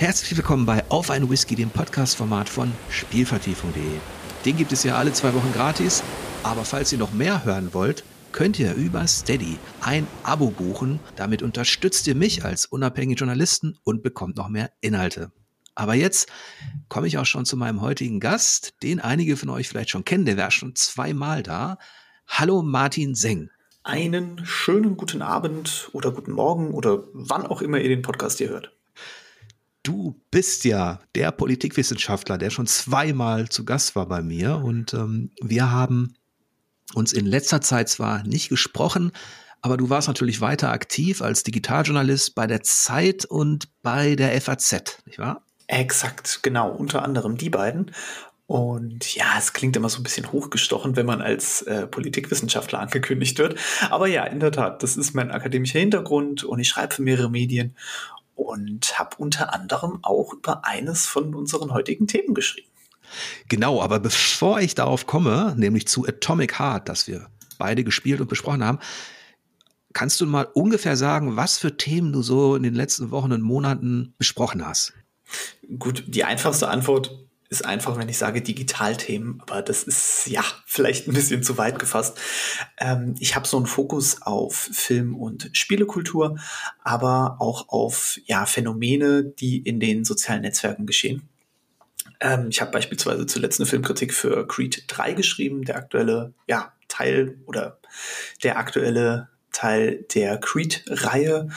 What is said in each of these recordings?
Herzlich willkommen bei Auf ein Whisky, dem Podcast-Format von Spielvertiefung.de. Den gibt es ja alle zwei Wochen gratis, aber falls ihr noch mehr hören wollt, könnt ihr über Steady ein Abo buchen. Damit unterstützt ihr mich als unabhängigen Journalisten und bekommt noch mehr Inhalte. Aber jetzt komme ich auch schon zu meinem heutigen Gast, den einige von euch vielleicht schon kennen, der war schon zweimal da. Hallo Martin Seng. Einen schönen guten Abend oder guten Morgen oder wann auch immer ihr den Podcast hier hört. Du bist ja der Politikwissenschaftler, der schon zweimal zu Gast war bei mir und ähm, wir haben uns in letzter Zeit zwar nicht gesprochen, aber du warst natürlich weiter aktiv als Digitaljournalist bei der Zeit und bei der FAZ, nicht wahr? Exakt, genau, unter anderem die beiden. Und ja, es klingt immer so ein bisschen hochgestochen, wenn man als äh, Politikwissenschaftler angekündigt wird. Aber ja, in der Tat, das ist mein akademischer Hintergrund und ich schreibe für mehrere Medien und habe unter anderem auch über eines von unseren heutigen Themen geschrieben. Genau, aber bevor ich darauf komme, nämlich zu Atomic Heart, das wir beide gespielt und besprochen haben, kannst du mal ungefähr sagen, was für Themen du so in den letzten Wochen und Monaten besprochen hast? Gut, die einfachste Antwort ist einfach, wenn ich sage Digitalthemen, aber das ist ja vielleicht ein bisschen zu weit gefasst. Ähm, ich habe so einen Fokus auf Film- und Spielekultur, aber auch auf ja, Phänomene, die in den sozialen Netzwerken geschehen. Ähm, ich habe beispielsweise zuletzt eine Filmkritik für Creed 3 geschrieben, der aktuelle ja, Teil oder der aktuelle Teil der Creed-Reihe.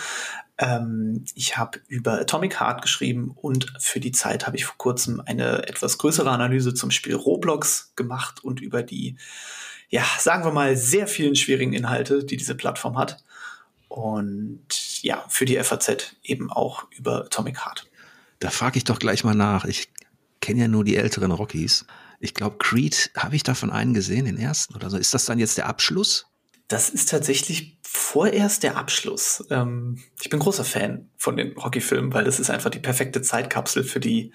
Ähm, ich habe über Atomic Heart geschrieben und für die Zeit habe ich vor kurzem eine etwas größere Analyse zum Spiel Roblox gemacht und über die, ja, sagen wir mal, sehr vielen schwierigen Inhalte, die diese Plattform hat. Und ja, für die FAZ eben auch über Atomic Heart. Da frage ich doch gleich mal nach. Ich kenne ja nur die älteren Rockies. Ich glaube, Creed, habe ich davon einen gesehen, den ersten oder so. Ist das dann jetzt der Abschluss? Das ist tatsächlich vorerst der Abschluss. Ähm, ich bin großer Fan von den Rocky-Filmen, weil das ist einfach die perfekte Zeitkapsel für die,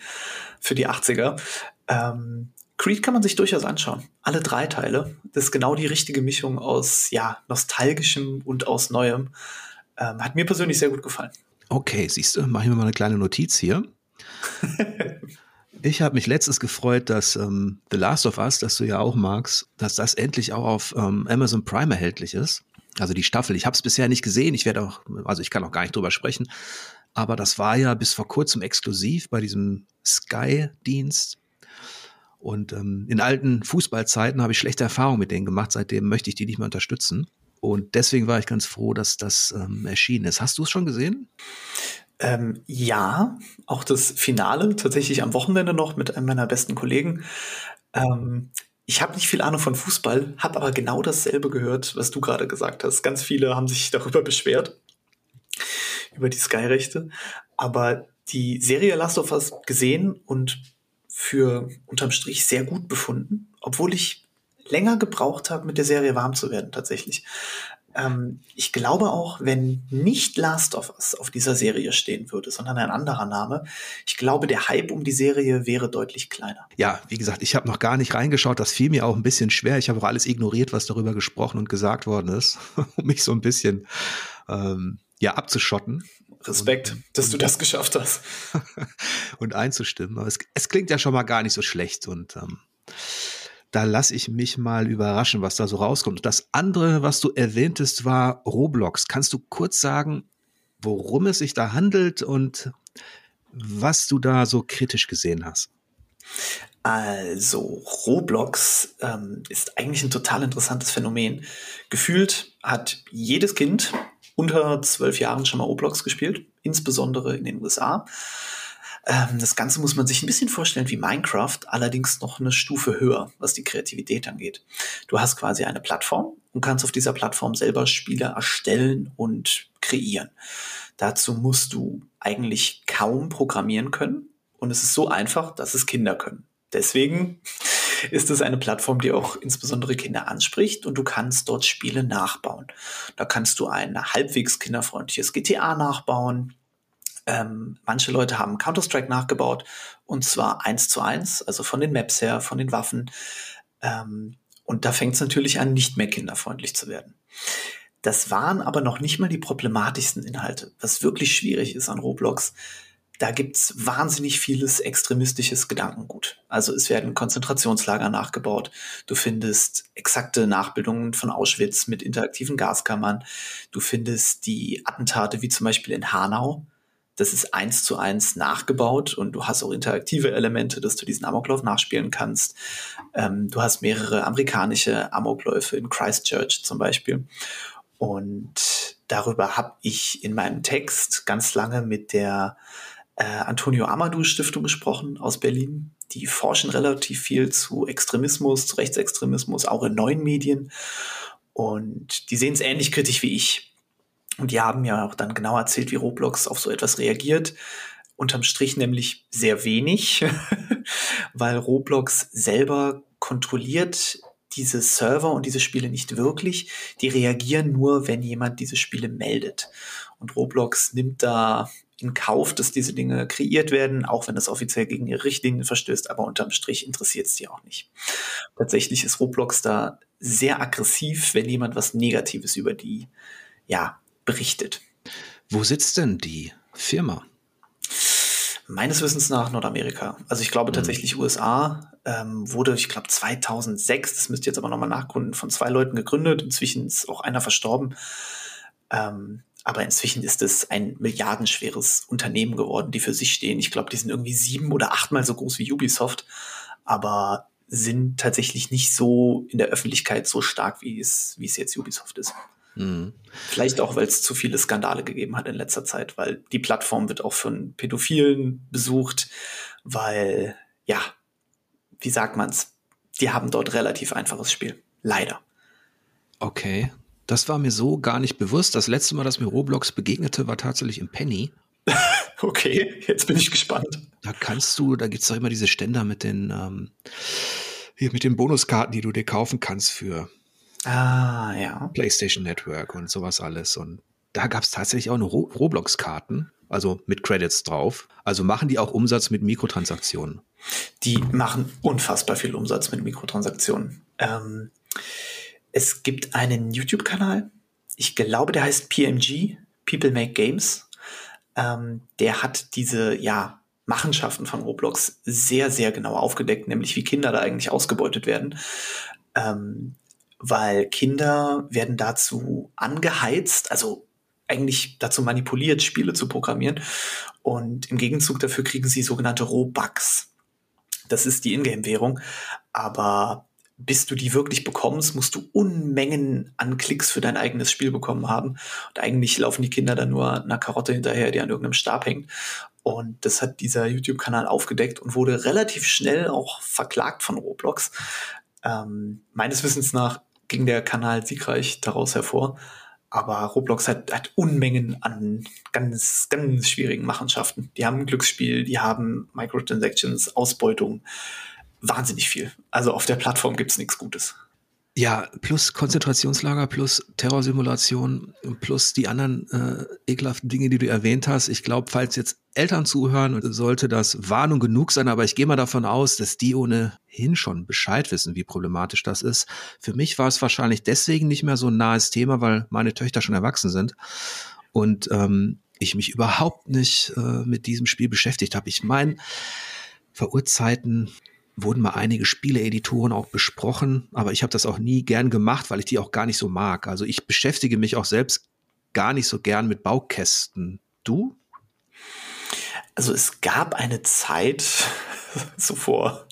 für die 80er. Ähm, Creed kann man sich durchaus anschauen. Alle drei Teile. Das ist genau die richtige Mischung aus, ja, nostalgischem und aus Neuem. Ähm, hat mir persönlich sehr gut gefallen. Okay, siehst du, mache ich mir mal eine kleine Notiz hier. Ich habe mich letztens gefreut, dass ähm, The Last of Us, das du ja auch magst, dass das endlich auch auf ähm, Amazon Prime erhältlich ist. Also die Staffel. Ich habe es bisher nicht gesehen. Ich werde auch, also ich kann auch gar nicht drüber sprechen. Aber das war ja bis vor kurzem exklusiv bei diesem Sky-Dienst. Und ähm, in alten Fußballzeiten habe ich schlechte Erfahrungen mit denen gemacht. Seitdem möchte ich die nicht mehr unterstützen. Und deswegen war ich ganz froh, dass das ähm, erschienen ist. Hast du es schon gesehen? Ähm, ja, auch das Finale tatsächlich am Wochenende noch mit einem meiner besten Kollegen. Ähm, ich habe nicht viel Ahnung von Fußball, habe aber genau dasselbe gehört, was du gerade gesagt hast. Ganz viele haben sich darüber beschwert, über die Sky-Rechte. Aber die Serie Last of Us gesehen und für unterm Strich sehr gut befunden, obwohl ich länger gebraucht habe, mit der Serie warm zu werden tatsächlich. Ähm, ich glaube auch, wenn nicht Last of Us auf dieser Serie stehen würde, sondern ein anderer Name, ich glaube, der Hype um die Serie wäre deutlich kleiner. Ja, wie gesagt, ich habe noch gar nicht reingeschaut. Das fiel mir auch ein bisschen schwer. Ich habe auch alles ignoriert, was darüber gesprochen und gesagt worden ist, um mich so ein bisschen ähm, ja abzuschotten. Respekt, und, dass und, du das geschafft hast. und einzustimmen. Aber es, es, klingt ja schon mal gar nicht so schlecht und ähm, da lasse ich mich mal überraschen, was da so rauskommt. Das andere, was du erwähntest, war Roblox. Kannst du kurz sagen, worum es sich da handelt und was du da so kritisch gesehen hast? Also Roblox ähm, ist eigentlich ein total interessantes Phänomen. Gefühlt hat jedes Kind unter zwölf Jahren schon mal Roblox gespielt, insbesondere in den USA. Ähm, das Ganze muss man sich ein bisschen vorstellen wie Minecraft, allerdings noch eine Stufe höher, was die Kreativität angeht. Du hast quasi eine Plattform und kannst auf dieser Plattform selber Spiele erstellen und kreieren. Dazu musst du eigentlich kaum programmieren können und es ist so einfach, dass es Kinder können. Deswegen ist es eine Plattform, die auch insbesondere Kinder anspricht und du kannst dort Spiele nachbauen. Da kannst du ein halbwegs kinderfreundliches GTA nachbauen, ähm, manche Leute haben Counter-Strike nachgebaut und zwar eins zu eins, also von den Maps her, von den Waffen. Ähm, und da fängt es natürlich an, nicht mehr kinderfreundlich zu werden. Das waren aber noch nicht mal die problematischsten Inhalte. Was wirklich schwierig ist an Roblox, da gibt's wahnsinnig vieles extremistisches Gedankengut. Also es werden Konzentrationslager nachgebaut. Du findest exakte Nachbildungen von Auschwitz mit interaktiven Gaskammern. Du findest die Attentate wie zum Beispiel in Hanau. Das ist eins zu eins nachgebaut und du hast auch interaktive Elemente, dass du diesen Amoklauf nachspielen kannst. Ähm, du hast mehrere amerikanische Amokläufe in Christchurch zum Beispiel. Und darüber habe ich in meinem Text ganz lange mit der äh, Antonio Amadou Stiftung gesprochen aus Berlin. Die forschen relativ viel zu Extremismus, zu Rechtsextremismus, auch in neuen Medien. Und die sehen es ähnlich kritisch wie ich. Und die haben ja auch dann genau erzählt, wie Roblox auf so etwas reagiert. Unterm Strich nämlich sehr wenig, weil Roblox selber kontrolliert diese Server und diese Spiele nicht wirklich. Die reagieren nur, wenn jemand diese Spiele meldet. Und Roblox nimmt da in Kauf, dass diese Dinge kreiert werden, auch wenn das offiziell gegen ihre Richtlinien verstößt, aber unterm Strich interessiert es die auch nicht. Tatsächlich ist Roblox da sehr aggressiv, wenn jemand was Negatives über die, ja, berichtet. Wo sitzt denn die Firma? Meines Wissens nach Nordamerika. Also ich glaube mhm. tatsächlich USA ähm, wurde, ich glaube 2006, das müsst ihr jetzt aber nochmal nachgründen, von zwei Leuten gegründet. Inzwischen ist auch einer verstorben. Ähm, aber inzwischen ist es ein milliardenschweres Unternehmen geworden, die für sich stehen. Ich glaube, die sind irgendwie sieben oder achtmal so groß wie Ubisoft, aber sind tatsächlich nicht so in der Öffentlichkeit so stark, wie es, wie es jetzt Ubisoft ist. Mhm. Vielleicht auch, weil es zu viele Skandale gegeben hat in letzter Zeit, weil die Plattform wird auch von Pädophilen besucht, weil, ja, wie sagt man's? Die haben dort relativ einfaches Spiel. Leider. Okay, das war mir so gar nicht bewusst. Das letzte Mal, dass mir Roblox begegnete, war tatsächlich im Penny. okay, jetzt bin ich gespannt. Da kannst du, da gibt es doch immer diese Ständer mit den, ähm, hier mit den Bonuskarten, die du dir kaufen kannst für ah, ja. PlayStation Network und sowas alles. Und da gab es tatsächlich auch Ro Roblox-Karten, also mit Credits drauf. Also machen die auch Umsatz mit Mikrotransaktionen? Die machen unfassbar viel Umsatz mit Mikrotransaktionen. Ähm, es gibt einen YouTube-Kanal, ich glaube, der heißt PMG, People Make Games. Ähm, der hat diese, ja, Machenschaften von Roblox sehr, sehr genau aufgedeckt, nämlich wie Kinder da eigentlich ausgebeutet werden. Ähm, weil Kinder werden dazu angeheizt, also eigentlich dazu manipuliert, Spiele zu programmieren. Und im Gegenzug dafür kriegen sie sogenannte Robux. Das ist die Ingame-Währung. Aber bis du die wirklich bekommst, musst du Unmengen an Klicks für dein eigenes Spiel bekommen haben. Und eigentlich laufen die Kinder dann nur einer Karotte hinterher, die an irgendeinem Stab hängt. Und das hat dieser YouTube-Kanal aufgedeckt und wurde relativ schnell auch verklagt von Roblox. Ähm, meines Wissens nach ging der Kanal siegreich daraus hervor. Aber Roblox hat, hat Unmengen an ganz, ganz schwierigen Machenschaften. Die haben Glücksspiel, die haben Microtransactions, Ausbeutung wahnsinnig viel. Also auf der Plattform gibt's nichts Gutes. Ja, plus Konzentrationslager, plus Terrorsimulation, plus die anderen äh, ekelhaften Dinge, die du erwähnt hast. Ich glaube, falls jetzt Eltern zuhören, sollte das Warnung genug sein, aber ich gehe mal davon aus, dass die ohnehin schon Bescheid wissen, wie problematisch das ist. Für mich war es wahrscheinlich deswegen nicht mehr so ein nahes Thema, weil meine Töchter schon erwachsen sind und ähm, ich mich überhaupt nicht äh, mit diesem Spiel beschäftigt habe. Ich meine, vor Urzeiten wurden mal einige Spieleeditoren auch besprochen, aber ich habe das auch nie gern gemacht, weil ich die auch gar nicht so mag. Also ich beschäftige mich auch selbst gar nicht so gern mit Baukästen. Du? Also es gab eine Zeit, so vor,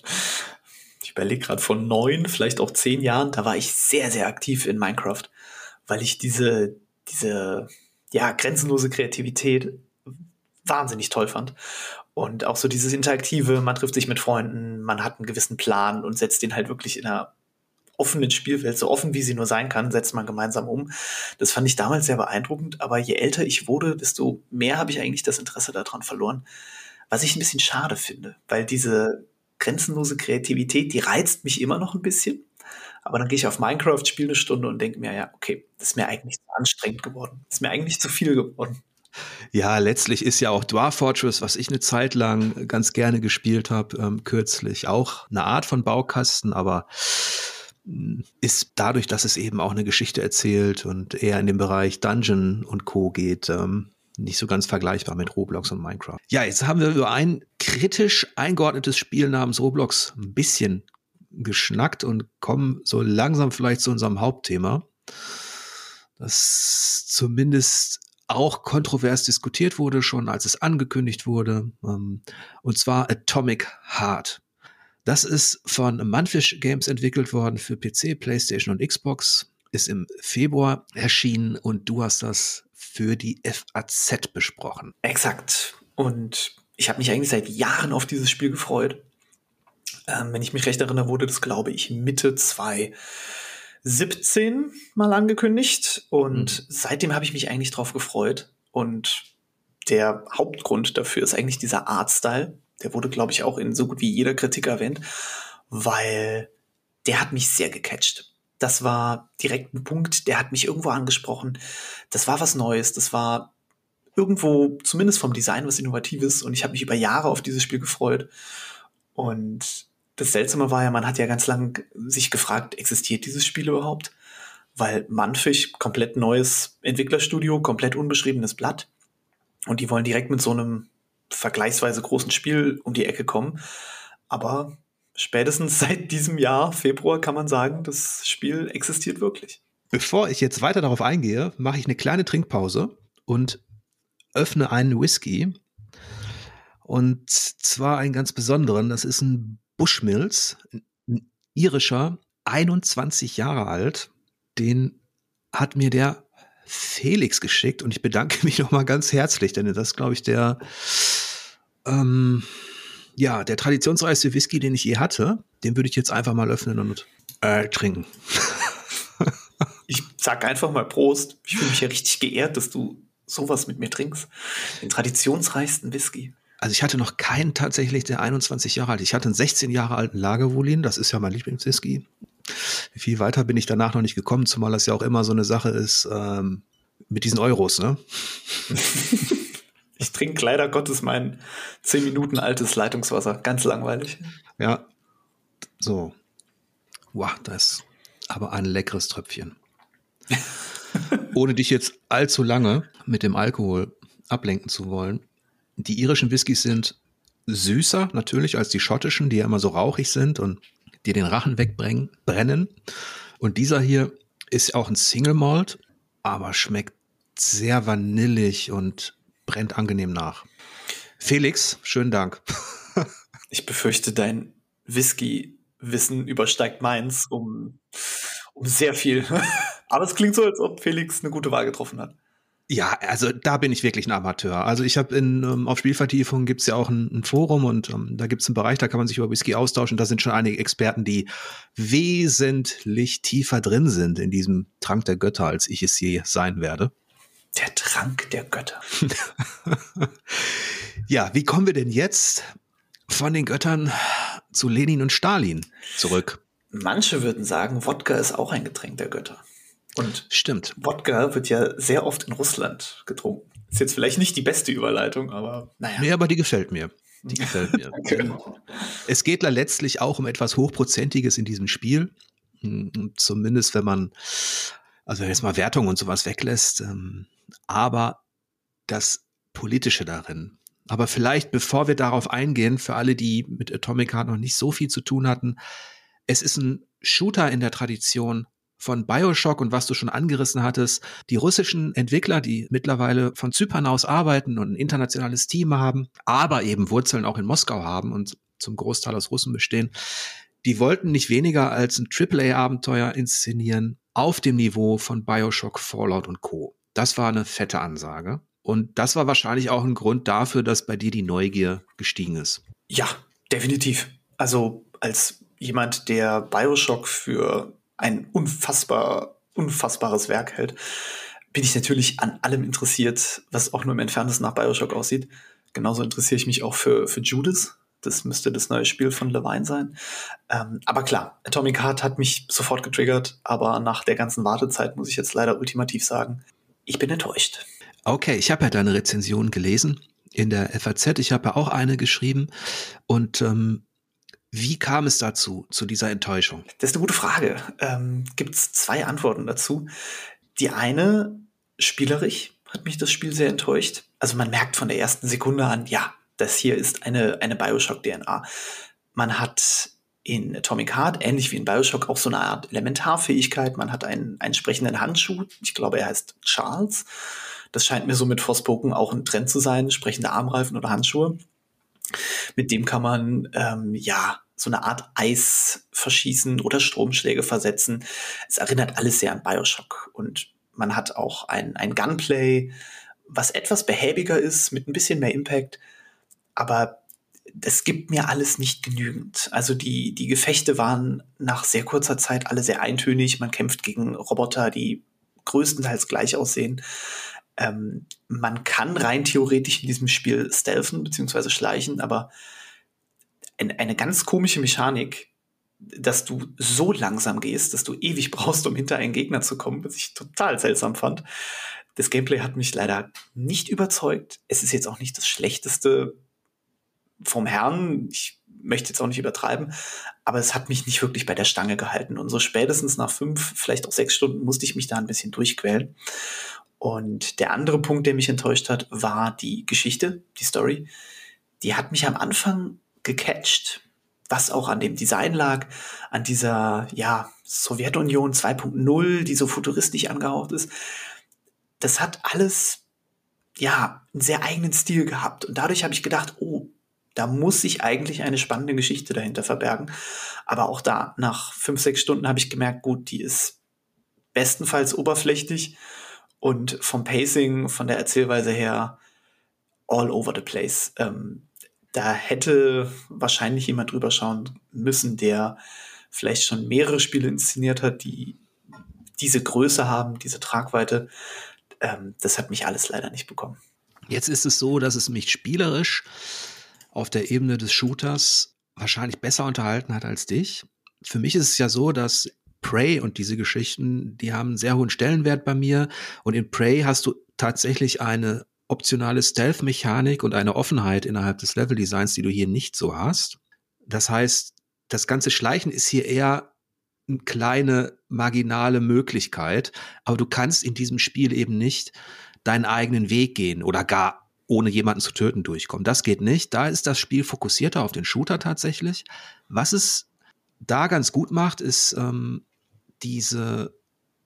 ich überlege gerade von neun, vielleicht auch zehn Jahren, da war ich sehr, sehr aktiv in Minecraft, weil ich diese, diese, ja, grenzenlose Kreativität wahnsinnig toll fand. Und auch so dieses Interaktive, man trifft sich mit Freunden, man hat einen gewissen Plan und setzt den halt wirklich in einer offenen Spielwelt, so offen wie sie nur sein kann, setzt man gemeinsam um. Das fand ich damals sehr beeindruckend, aber je älter ich wurde, desto mehr habe ich eigentlich das Interesse daran verloren. Was ich ein bisschen schade finde, weil diese grenzenlose Kreativität, die reizt mich immer noch ein bisschen. Aber dann gehe ich auf Minecraft, spiele eine Stunde und denke mir, ja, okay, das ist mir eigentlich zu anstrengend geworden. Das ist mir eigentlich zu viel geworden. Ja, letztlich ist ja auch Dwarf Fortress, was ich eine Zeit lang ganz gerne gespielt habe, ähm, kürzlich auch eine Art von Baukasten, aber mm, ist dadurch, dass es eben auch eine Geschichte erzählt und eher in den Bereich Dungeon und Co. geht, ähm, nicht so ganz vergleichbar mit Roblox und Minecraft. Ja, jetzt haben wir über ein kritisch eingeordnetes Spiel namens Roblox ein bisschen geschnackt und kommen so langsam vielleicht zu unserem Hauptthema, das zumindest auch kontrovers diskutiert wurde, schon als es angekündigt wurde, ähm, und zwar Atomic Heart. Das ist von Manfish Games entwickelt worden für PC, PlayStation und Xbox, ist im Februar erschienen und du hast das für die FAZ besprochen. Exakt. Und ich habe mich eigentlich seit Jahren auf dieses Spiel gefreut. Ähm, wenn ich mich recht erinnere, wurde das, glaube ich, Mitte 2017 mal angekündigt. Und mhm. seitdem habe ich mich eigentlich drauf gefreut. Und der Hauptgrund dafür ist eigentlich dieser Artstyle. Der wurde, glaube ich, auch in so gut wie jeder Kritik erwähnt, weil der hat mich sehr gecatcht. Das war direkt ein Punkt, der hat mich irgendwo angesprochen. Das war was Neues. Das war irgendwo, zumindest vom Design, was Innovatives. Und ich habe mich über Jahre auf dieses Spiel gefreut. Und das Seltsame war ja, man hat ja ganz lang sich gefragt, existiert dieses Spiel überhaupt? Weil Manfish, komplett neues Entwicklerstudio, komplett unbeschriebenes Blatt. Und die wollen direkt mit so einem vergleichsweise großen Spiel um die Ecke kommen. Aber spätestens seit diesem Jahr, Februar, kann man sagen, das Spiel existiert wirklich. Bevor ich jetzt weiter darauf eingehe, mache ich eine kleine Trinkpause und öffne einen Whisky. Und zwar einen ganz besonderen. Das ist ein Bushmills, ein irischer, 21 Jahre alt. Den hat mir der Felix geschickt und ich bedanke mich nochmal ganz herzlich, denn das ist, glaube ich, der, ähm, ja, der traditionsreichste Whisky, den ich je hatte. Den würde ich jetzt einfach mal öffnen und äh, trinken. ich sag einfach mal Prost. Ich fühle mich ja richtig geehrt, dass du sowas mit mir trinkst. Den traditionsreichsten Whisky. Also ich hatte noch keinen tatsächlich, der 21 Jahre alt. Ich hatte einen 16 Jahre alten Lagavulin, das ist ja mein Lieblingswhisky. Viel weiter bin ich danach noch nicht gekommen, zumal das ja auch immer so eine Sache ist ähm, mit diesen Euros, ne? ich trinke leider Gottes mein 10 Minuten altes Leitungswasser. Ganz langweilig. Ja. So. Wow, das ist aber ein leckeres Tröpfchen. Ohne dich jetzt allzu lange mit dem Alkohol ablenken zu wollen, die irischen Whiskys sind süßer natürlich als die schottischen, die ja immer so rauchig sind und die den Rachen wegbrennen. Brennen. Und dieser hier ist auch ein Single Malt, aber schmeckt sehr vanillig und brennt angenehm nach. Felix, schönen Dank. ich befürchte, dein Whisky-Wissen übersteigt meins um, um sehr viel. aber es klingt so, als ob Felix eine gute Wahl getroffen hat. Ja, also da bin ich wirklich ein Amateur. Also ich habe in ähm, auf Spielvertiefung gibt's ja auch ein, ein Forum und ähm, da gibt's einen Bereich, da kann man sich über Whisky austauschen. Da sind schon einige Experten, die wesentlich tiefer drin sind in diesem Trank der Götter, als ich es je sein werde. Der Trank der Götter. ja, wie kommen wir denn jetzt von den Göttern zu Lenin und Stalin zurück? Manche würden sagen, Wodka ist auch ein Getränk der Götter. Und stimmt. Wodka wird ja sehr oft in Russland getrunken. Ist jetzt vielleicht nicht die beste Überleitung, aber naja. Nee, aber die gefällt mir. Die gefällt mir. es geht da letztlich auch um etwas Hochprozentiges in diesem Spiel. Hm, zumindest wenn man, also wenn jetzt mal Wertung und sowas weglässt. Ähm, aber das Politische darin. Aber vielleicht, bevor wir darauf eingehen, für alle, die mit Atomic Heart noch nicht so viel zu tun hatten, es ist ein Shooter in der Tradition von Bioshock und was du schon angerissen hattest, die russischen Entwickler, die mittlerweile von Zypern aus arbeiten und ein internationales Team haben, aber eben Wurzeln auch in Moskau haben und zum Großteil aus Russen bestehen, die wollten nicht weniger als ein AAA-Abenteuer inszenieren auf dem Niveau von Bioshock, Fallout und Co. Das war eine fette Ansage. Und das war wahrscheinlich auch ein Grund dafür, dass bei dir die Neugier gestiegen ist. Ja, definitiv. Also als jemand, der Bioshock für ein unfassbar, unfassbares Werk hält, bin ich natürlich an allem interessiert, was auch nur im Entferntesten nach Bioshock aussieht. Genauso interessiere ich mich auch für, für Judas. Das müsste das neue Spiel von Levine sein. Ähm, aber klar, Atomic Heart hat mich sofort getriggert, aber nach der ganzen Wartezeit muss ich jetzt leider ultimativ sagen, ich bin enttäuscht. Okay, ich habe ja deine Rezension gelesen in der FAZ. Ich habe ja auch eine geschrieben und ähm, wie kam es dazu, zu dieser Enttäuschung? Das ist eine gute Frage. Ähm, Gibt es zwei Antworten dazu. Die eine, spielerisch, hat mich das Spiel sehr enttäuscht. Also man merkt von der ersten Sekunde an, ja, das hier ist eine, eine Bioshock-DNA. Man hat in Atomic Heart, ähnlich wie in Bioshock, auch so eine Art Elementarfähigkeit. Man hat einen, einen sprechenden Handschuh. Ich glaube, er heißt Charles. Das scheint mir so mit Forspoken auch ein Trend zu sein, sprechende Armreifen oder Handschuhe. Mit dem kann man, ähm, ja, so eine Art Eis verschießen oder Stromschläge versetzen. Es erinnert alles sehr an Bioshock. Und man hat auch ein, ein Gunplay, was etwas behäbiger ist, mit ein bisschen mehr Impact. Aber das gibt mir alles nicht genügend. Also die, die Gefechte waren nach sehr kurzer Zeit alle sehr eintönig. Man kämpft gegen Roboter, die größtenteils gleich aussehen. Ähm, man kann rein theoretisch in diesem Spiel stealthen bzw. schleichen, aber eine ganz komische Mechanik, dass du so langsam gehst, dass du ewig brauchst, um hinter einen Gegner zu kommen, was ich total seltsam fand. Das Gameplay hat mich leider nicht überzeugt. Es ist jetzt auch nicht das schlechteste vom Herrn. Ich möchte jetzt auch nicht übertreiben, aber es hat mich nicht wirklich bei der Stange gehalten. Und so spätestens nach fünf, vielleicht auch sechs Stunden musste ich mich da ein bisschen durchquälen. Und der andere Punkt, der mich enttäuscht hat, war die Geschichte, die Story. Die hat mich am Anfang gecatcht, was auch an dem Design lag, an dieser, ja, Sowjetunion 2.0, die so futuristisch angehaucht ist. Das hat alles, ja, einen sehr eigenen Stil gehabt. Und dadurch habe ich gedacht, oh, da muss sich eigentlich eine spannende Geschichte dahinter verbergen. Aber auch da, nach fünf, sechs Stunden habe ich gemerkt, gut, die ist bestenfalls oberflächlich und vom Pacing, von der Erzählweise her, all over the place. Ähm, da hätte wahrscheinlich jemand drüber schauen müssen, der vielleicht schon mehrere Spiele inszeniert hat, die diese Größe haben, diese Tragweite. Ähm, das hat mich alles leider nicht bekommen. Jetzt ist es so, dass es mich spielerisch auf der Ebene des Shooters wahrscheinlich besser unterhalten hat als dich. Für mich ist es ja so, dass Prey und diese Geschichten, die haben einen sehr hohen Stellenwert bei mir. Und in Prey hast du tatsächlich eine optionale Stealth-Mechanik und eine Offenheit innerhalb des Level-Designs, die du hier nicht so hast. Das heißt, das ganze Schleichen ist hier eher eine kleine marginale Möglichkeit, aber du kannst in diesem Spiel eben nicht deinen eigenen Weg gehen oder gar ohne jemanden zu töten durchkommen. Das geht nicht. Da ist das Spiel fokussierter auf den Shooter tatsächlich. Was es da ganz gut macht, ist ähm, diese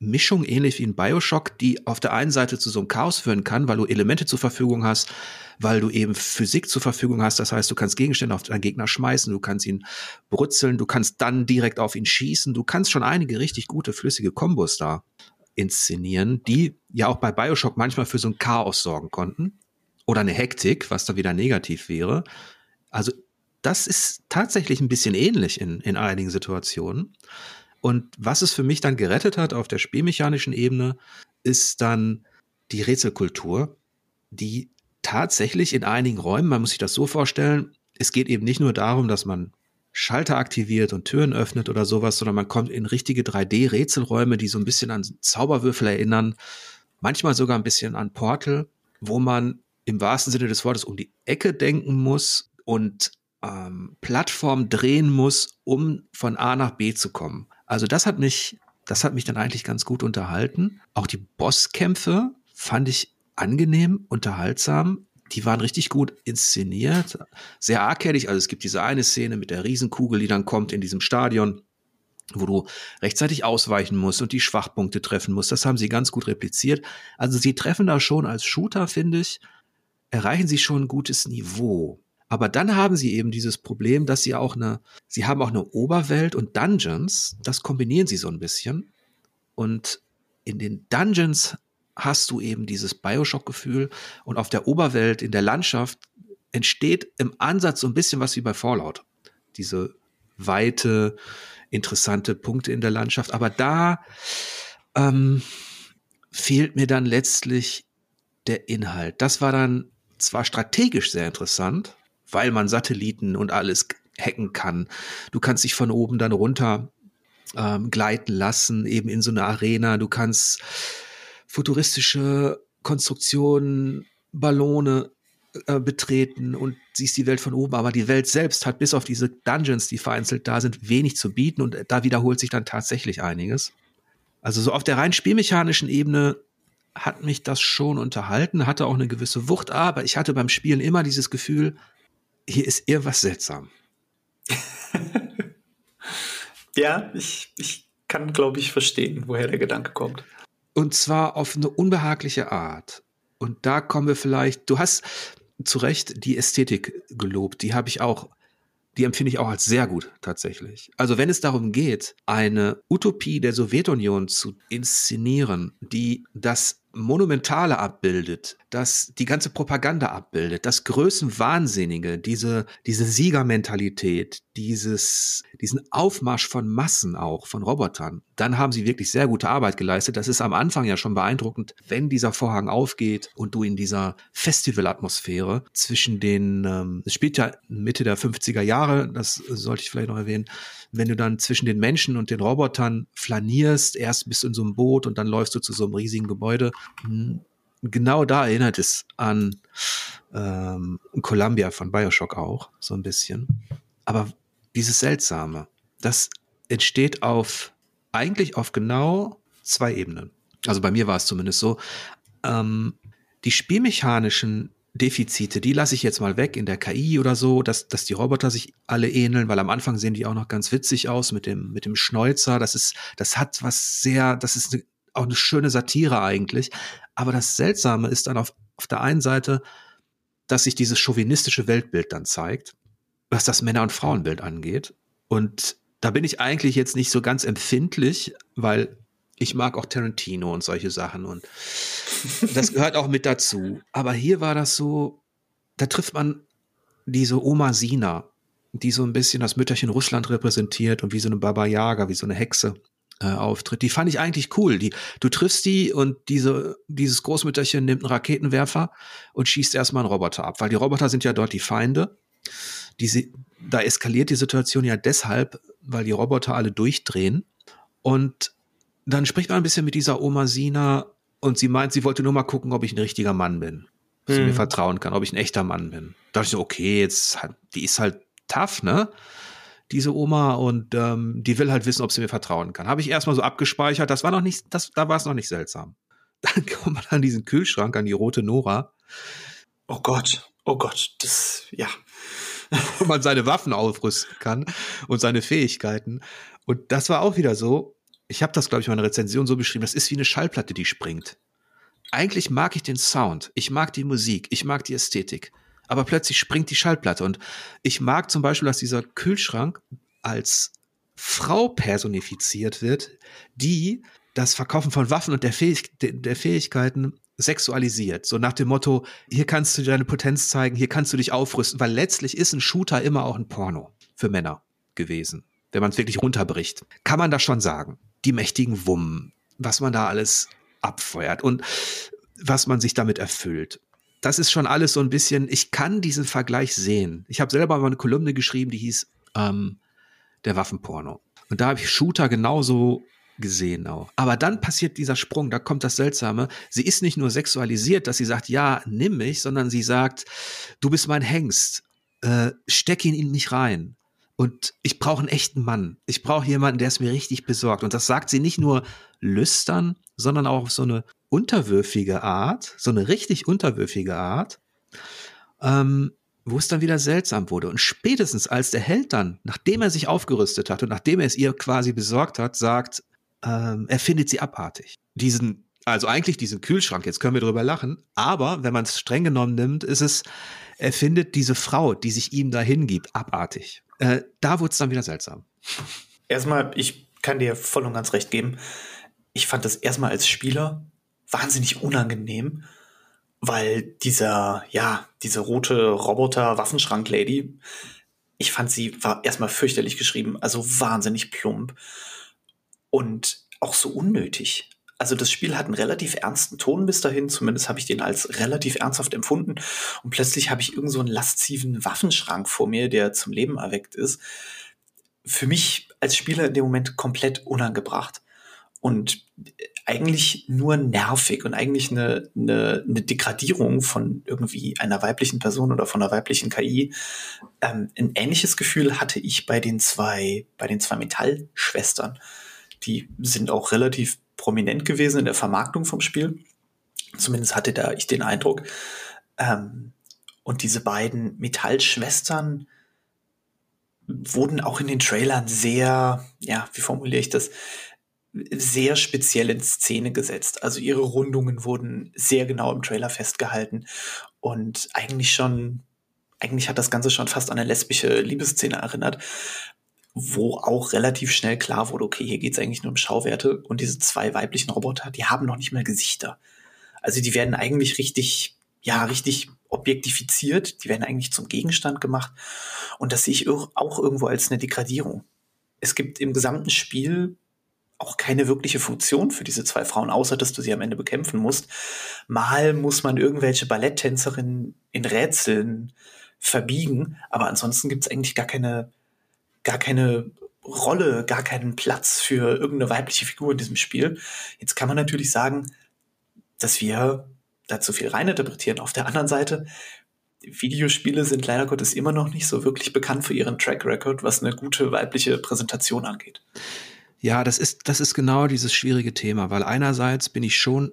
Mischung, ähnlich wie in Bioshock, die auf der einen Seite zu so einem Chaos führen kann, weil du Elemente zur Verfügung hast, weil du eben Physik zur Verfügung hast. Das heißt, du kannst Gegenstände auf deinen Gegner schmeißen, du kannst ihn brutzeln, du kannst dann direkt auf ihn schießen. Du kannst schon einige richtig gute, flüssige Kombos da inszenieren, die ja auch bei Bioshock manchmal für so ein Chaos sorgen konnten oder eine Hektik, was da wieder negativ wäre. Also das ist tatsächlich ein bisschen ähnlich in, in einigen Situationen. Und was es für mich dann gerettet hat auf der spielmechanischen Ebene, ist dann die Rätselkultur, die tatsächlich in einigen Räumen, man muss sich das so vorstellen, es geht eben nicht nur darum, dass man Schalter aktiviert und Türen öffnet oder sowas, sondern man kommt in richtige 3D-Rätselräume, die so ein bisschen an Zauberwürfel erinnern, manchmal sogar ein bisschen an Portal, wo man im wahrsten Sinne des Wortes um die Ecke denken muss und ähm, Plattform drehen muss, um von A nach B zu kommen. Also das hat mich, das hat mich dann eigentlich ganz gut unterhalten. Auch die Bosskämpfe fand ich angenehm, unterhaltsam. Die waren richtig gut inszeniert, sehr arcadig. Also es gibt diese eine Szene mit der Riesenkugel, die dann kommt in diesem Stadion wo du rechtzeitig ausweichen musst und die Schwachpunkte treffen musst. Das haben sie ganz gut repliziert. Also sie treffen da schon als Shooter, finde ich, erreichen sie schon ein gutes Niveau. Aber dann haben sie eben dieses Problem, dass sie auch eine, sie haben auch eine Oberwelt und Dungeons, das kombinieren sie so ein bisschen. Und in den Dungeons hast du eben dieses Bioshock-Gefühl und auf der Oberwelt, in der Landschaft, entsteht im Ansatz so ein bisschen was wie bei Fallout. Diese weite, interessante Punkte in der Landschaft. Aber da ähm, fehlt mir dann letztlich der Inhalt. Das war dann zwar strategisch sehr interessant, weil man Satelliten und alles hacken kann. Du kannst dich von oben dann runter ähm, gleiten lassen, eben in so eine Arena. Du kannst futuristische Konstruktionen, Ballone äh, betreten und siehst die Welt von oben. Aber die Welt selbst hat bis auf diese Dungeons, die vereinzelt da sind, wenig zu bieten und da wiederholt sich dann tatsächlich einiges. Also so auf der rein spielmechanischen Ebene hat mich das schon unterhalten, hatte auch eine gewisse Wucht, aber ich hatte beim Spielen immer dieses Gefühl, hier ist irgendwas seltsam. ja, ich, ich kann, glaube ich, verstehen, woher der Gedanke kommt. Und zwar auf eine unbehagliche Art. Und da kommen wir vielleicht, du hast zu Recht die Ästhetik gelobt, die habe ich auch die empfinde ich auch als sehr gut tatsächlich. Also wenn es darum geht, eine Utopie der Sowjetunion zu inszenieren, die das Monumentale abbildet, das die ganze Propaganda abbildet, das Größenwahnsinnige, diese, diese Siegermentalität, dieses, diesen Aufmarsch von Massen auch, von Robotern, dann haben sie wirklich sehr gute Arbeit geleistet. Das ist am Anfang ja schon beeindruckend, wenn dieser Vorhang aufgeht und du in dieser Festivalatmosphäre zwischen den, ähm, es spielt ja Mitte der 50er Jahre, das sollte ich vielleicht noch erwähnen, wenn du dann zwischen den Menschen und den Robotern flanierst, erst bist du in so einem Boot und dann läufst du zu so einem riesigen Gebäude. Hm, genau da erinnert es an ähm, Columbia von Bioshock auch, so ein bisschen. Aber dieses Seltsame, das entsteht auf, eigentlich auf genau zwei Ebenen. Also bei mir war es zumindest so. Ähm, die spielmechanischen Defizite, die lasse ich jetzt mal weg in der KI oder so, dass, dass die Roboter sich alle ähneln, weil am Anfang sehen die auch noch ganz witzig aus mit dem, mit dem Schnäuzer. Das ist, das hat was sehr, das ist eine, auch eine schöne Satire eigentlich. Aber das Seltsame ist dann auf, auf der einen Seite, dass sich dieses chauvinistische Weltbild dann zeigt, was das Männer- und Frauenbild angeht. Und da bin ich eigentlich jetzt nicht so ganz empfindlich, weil ich mag auch Tarantino und solche Sachen und das gehört auch mit dazu. Aber hier war das so, da trifft man diese Oma Sina, die so ein bisschen das Mütterchen Russland repräsentiert und wie so eine Baba Yaga, wie so eine Hexe äh, auftritt. Die fand ich eigentlich cool. Die, du triffst die und diese, dieses Großmütterchen nimmt einen Raketenwerfer und schießt erstmal einen Roboter ab, weil die Roboter sind ja dort die Feinde. Die, da eskaliert die Situation ja deshalb, weil die Roboter alle durchdrehen. Und dann spricht man ein bisschen mit dieser Oma Sina und sie meint, sie wollte nur mal gucken, ob ich ein richtiger Mann bin. Ob sie mir hm. vertrauen kann, ob ich ein echter Mann bin. Da dachte ich so, okay, jetzt, die ist halt tough, ne? Diese Oma und ähm, die will halt wissen, ob sie mir vertrauen kann. Habe ich erstmal so abgespeichert, das war noch nicht, das, da war es noch nicht seltsam. Dann kommt man an diesen Kühlschrank, an die rote Nora. Oh Gott, oh Gott, das, ja. Wo man seine Waffen aufrüsten kann und seine Fähigkeiten. Und das war auch wieder so, ich habe das, glaube ich, in meiner Rezension so beschrieben, das ist wie eine Schallplatte, die springt. Eigentlich mag ich den Sound, ich mag die Musik, ich mag die Ästhetik, aber plötzlich springt die Schallplatte. Und ich mag zum Beispiel, dass dieser Kühlschrank als Frau personifiziert wird, die das Verkaufen von Waffen und der, Fähig der Fähigkeiten sexualisiert. So nach dem Motto, hier kannst du deine Potenz zeigen, hier kannst du dich aufrüsten, weil letztlich ist ein Shooter immer auch ein Porno für Männer gewesen, wenn man es wirklich runterbricht. Kann man das schon sagen die mächtigen Wummen, was man da alles abfeuert und was man sich damit erfüllt. Das ist schon alles so ein bisschen, ich kann diesen Vergleich sehen. Ich habe selber mal eine Kolumne geschrieben, die hieß ähm, Der Waffenporno. Und da habe ich Shooter genauso gesehen auch. Aber dann passiert dieser Sprung, da kommt das Seltsame. Sie ist nicht nur sexualisiert, dass sie sagt, ja, nimm mich, sondern sie sagt, du bist mein Hengst, äh, steck ihn in mich rein. Und ich brauche einen echten Mann. Ich brauche jemanden, der es mir richtig besorgt. Und das sagt sie nicht nur lüstern, sondern auch auf so eine unterwürfige Art, so eine richtig unterwürfige Art, ähm, wo es dann wieder seltsam wurde. Und spätestens als der Held dann, nachdem er sich aufgerüstet hat und nachdem er es ihr quasi besorgt hat, sagt, ähm, er findet sie abartig. Diesen, also eigentlich diesen Kühlschrank, jetzt können wir drüber lachen, aber wenn man es streng genommen nimmt, ist es, er findet diese Frau, die sich ihm da hingibt, abartig. Äh, da wurde es dann wieder seltsam. Erstmal, ich kann dir voll und ganz recht geben. Ich fand das erstmal als Spieler wahnsinnig unangenehm, weil dieser, ja, diese rote Roboter-Waffenschrank-Lady, ich fand sie war erstmal fürchterlich geschrieben, also wahnsinnig plump und auch so unnötig. Also das Spiel hat einen relativ ernsten Ton bis dahin, zumindest habe ich den als relativ ernsthaft empfunden. Und plötzlich habe ich irgend so einen lasziven Waffenschrank vor mir, der zum Leben erweckt ist. Für mich als Spieler in dem Moment komplett unangebracht. Und eigentlich nur nervig und eigentlich eine, eine, eine Degradierung von irgendwie einer weiblichen Person oder von einer weiblichen KI. Ähm, ein ähnliches Gefühl hatte ich bei den zwei, bei den zwei Metallschwestern. Die sind auch relativ prominent gewesen in der Vermarktung vom Spiel. Zumindest hatte da ich den Eindruck. Ähm, und diese beiden Metallschwestern wurden auch in den Trailern sehr, ja, wie formuliere ich das, sehr speziell in Szene gesetzt. Also ihre Rundungen wurden sehr genau im Trailer festgehalten und eigentlich schon, eigentlich hat das Ganze schon fast an eine lesbische Liebesszene erinnert, wo auch relativ schnell klar wurde, okay, hier geht es eigentlich nur um Schauwerte und diese zwei weiblichen Roboter, die haben noch nicht mehr Gesichter. Also die werden eigentlich richtig, ja, richtig objektifiziert, die werden eigentlich zum Gegenstand gemacht und das sehe ich auch irgendwo als eine Degradierung. Es gibt im gesamten Spiel auch keine wirkliche Funktion für diese zwei Frauen, außer dass du sie am Ende bekämpfen musst. Mal muss man irgendwelche Balletttänzerinnen in Rätseln verbiegen, aber ansonsten gibt es eigentlich gar keine, gar keine Rolle, gar keinen Platz für irgendeine weibliche Figur in diesem Spiel. Jetzt kann man natürlich sagen, dass wir da zu viel reininterpretieren. Auf der anderen Seite, Videospiele sind leider Gottes immer noch nicht so wirklich bekannt für ihren Track Record, was eine gute weibliche Präsentation angeht. Ja, das ist, das ist genau dieses schwierige Thema, weil einerseits bin ich schon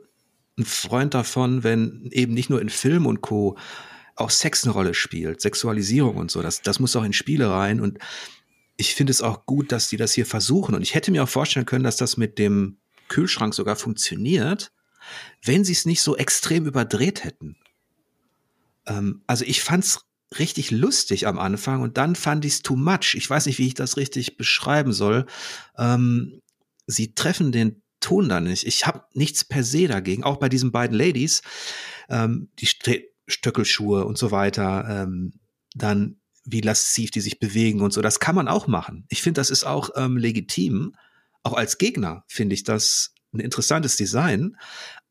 ein Freund davon, wenn eben nicht nur in Film und Co. auch Sex eine Rolle spielt, Sexualisierung und so. Das, das muss auch in Spiele rein. Und ich finde es auch gut, dass die das hier versuchen. Und ich hätte mir auch vorstellen können, dass das mit dem Kühlschrank sogar funktioniert, wenn sie es nicht so extrem überdreht hätten. Ähm, also ich fand's richtig lustig am Anfang und dann fand ich es too much. Ich weiß nicht, wie ich das richtig beschreiben soll. Ähm, sie treffen den Ton da nicht. Ich habe nichts per se dagegen. Auch bei diesen beiden Ladies, ähm, die St Stöckelschuhe und so weiter, ähm, dann wie lasziv die sich bewegen und so. Das kann man auch machen. Ich finde, das ist auch ähm, legitim. Auch als Gegner finde ich das ein interessantes Design.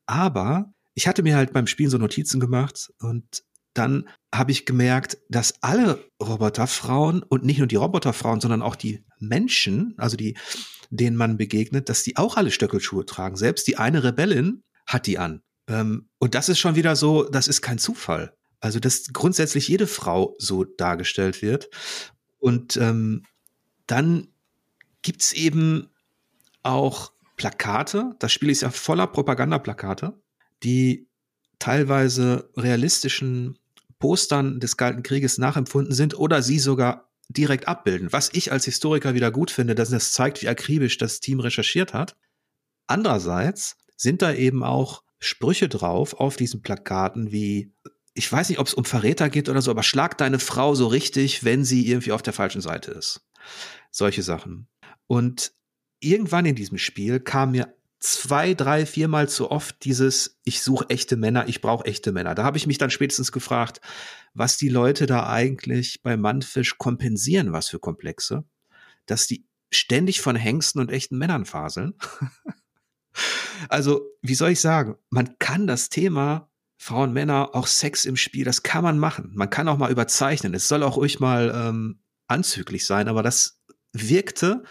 Aber ich hatte mir halt beim Spielen so Notizen gemacht und dann habe ich gemerkt, dass alle Roboterfrauen und nicht nur die Roboterfrauen, sondern auch die Menschen, also die, denen man begegnet, dass die auch alle Stöckelschuhe tragen. Selbst die eine Rebellin hat die an. Ähm, und das ist schon wieder so, das ist kein Zufall. Also, dass grundsätzlich jede Frau so dargestellt wird. Und ähm, dann gibt's eben auch Plakate. Das Spiel ist ja voller Propagandaplakate, die teilweise realistischen Postern des Kalten Krieges nachempfunden sind oder sie sogar direkt abbilden. Was ich als Historiker wieder gut finde, dass das zeigt, wie akribisch das Team recherchiert hat. Andererseits sind da eben auch Sprüche drauf auf diesen Plakaten wie ich weiß nicht, ob es um Verräter geht oder so, aber schlag deine Frau so richtig, wenn sie irgendwie auf der falschen Seite ist. Solche Sachen. Und irgendwann in diesem Spiel kam mir zwei, drei, viermal zu oft dieses, ich suche echte Männer, ich brauche echte Männer. Da habe ich mich dann spätestens gefragt, was die Leute da eigentlich bei Mannfisch kompensieren, was für Komplexe, dass die ständig von Hengsten und echten Männern faseln. also, wie soll ich sagen, man kann das Thema Frauen, Männer, auch Sex im Spiel, das kann man machen. Man kann auch mal überzeichnen. Es soll auch ruhig mal ähm, anzüglich sein, aber das wirkte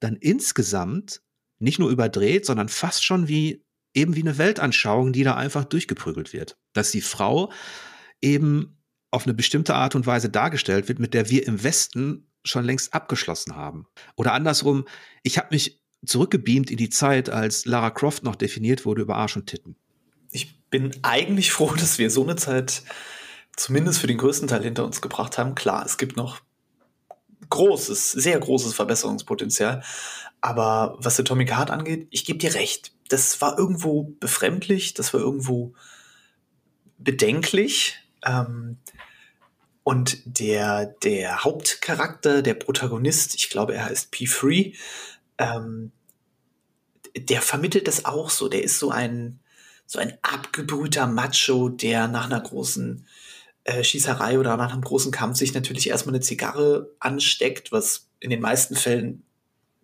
dann insgesamt nicht nur überdreht, sondern fast schon wie eben wie eine Weltanschauung, die da einfach durchgeprügelt wird. Dass die Frau eben auf eine bestimmte Art und Weise dargestellt wird, mit der wir im Westen schon längst abgeschlossen haben. Oder andersrum, ich habe mich zurückgebeamt in die Zeit, als Lara Croft noch definiert wurde über Arsch und Titten. Ich bin eigentlich froh, dass wir so eine Zeit zumindest für den größten Teil hinter uns gebracht haben. Klar, es gibt noch großes, sehr großes Verbesserungspotenzial. Aber was Atomic Heart angeht, ich gebe dir recht. Das war irgendwo befremdlich, das war irgendwo bedenklich. Ähm, und der, der Hauptcharakter, der Protagonist, ich glaube, er heißt P3, ähm, der vermittelt das auch so. Der ist so ein, so ein abgebrühter Macho, der nach einer großen äh, Schießerei oder nach einem großen Kampf sich natürlich erstmal eine Zigarre ansteckt, was in den meisten Fällen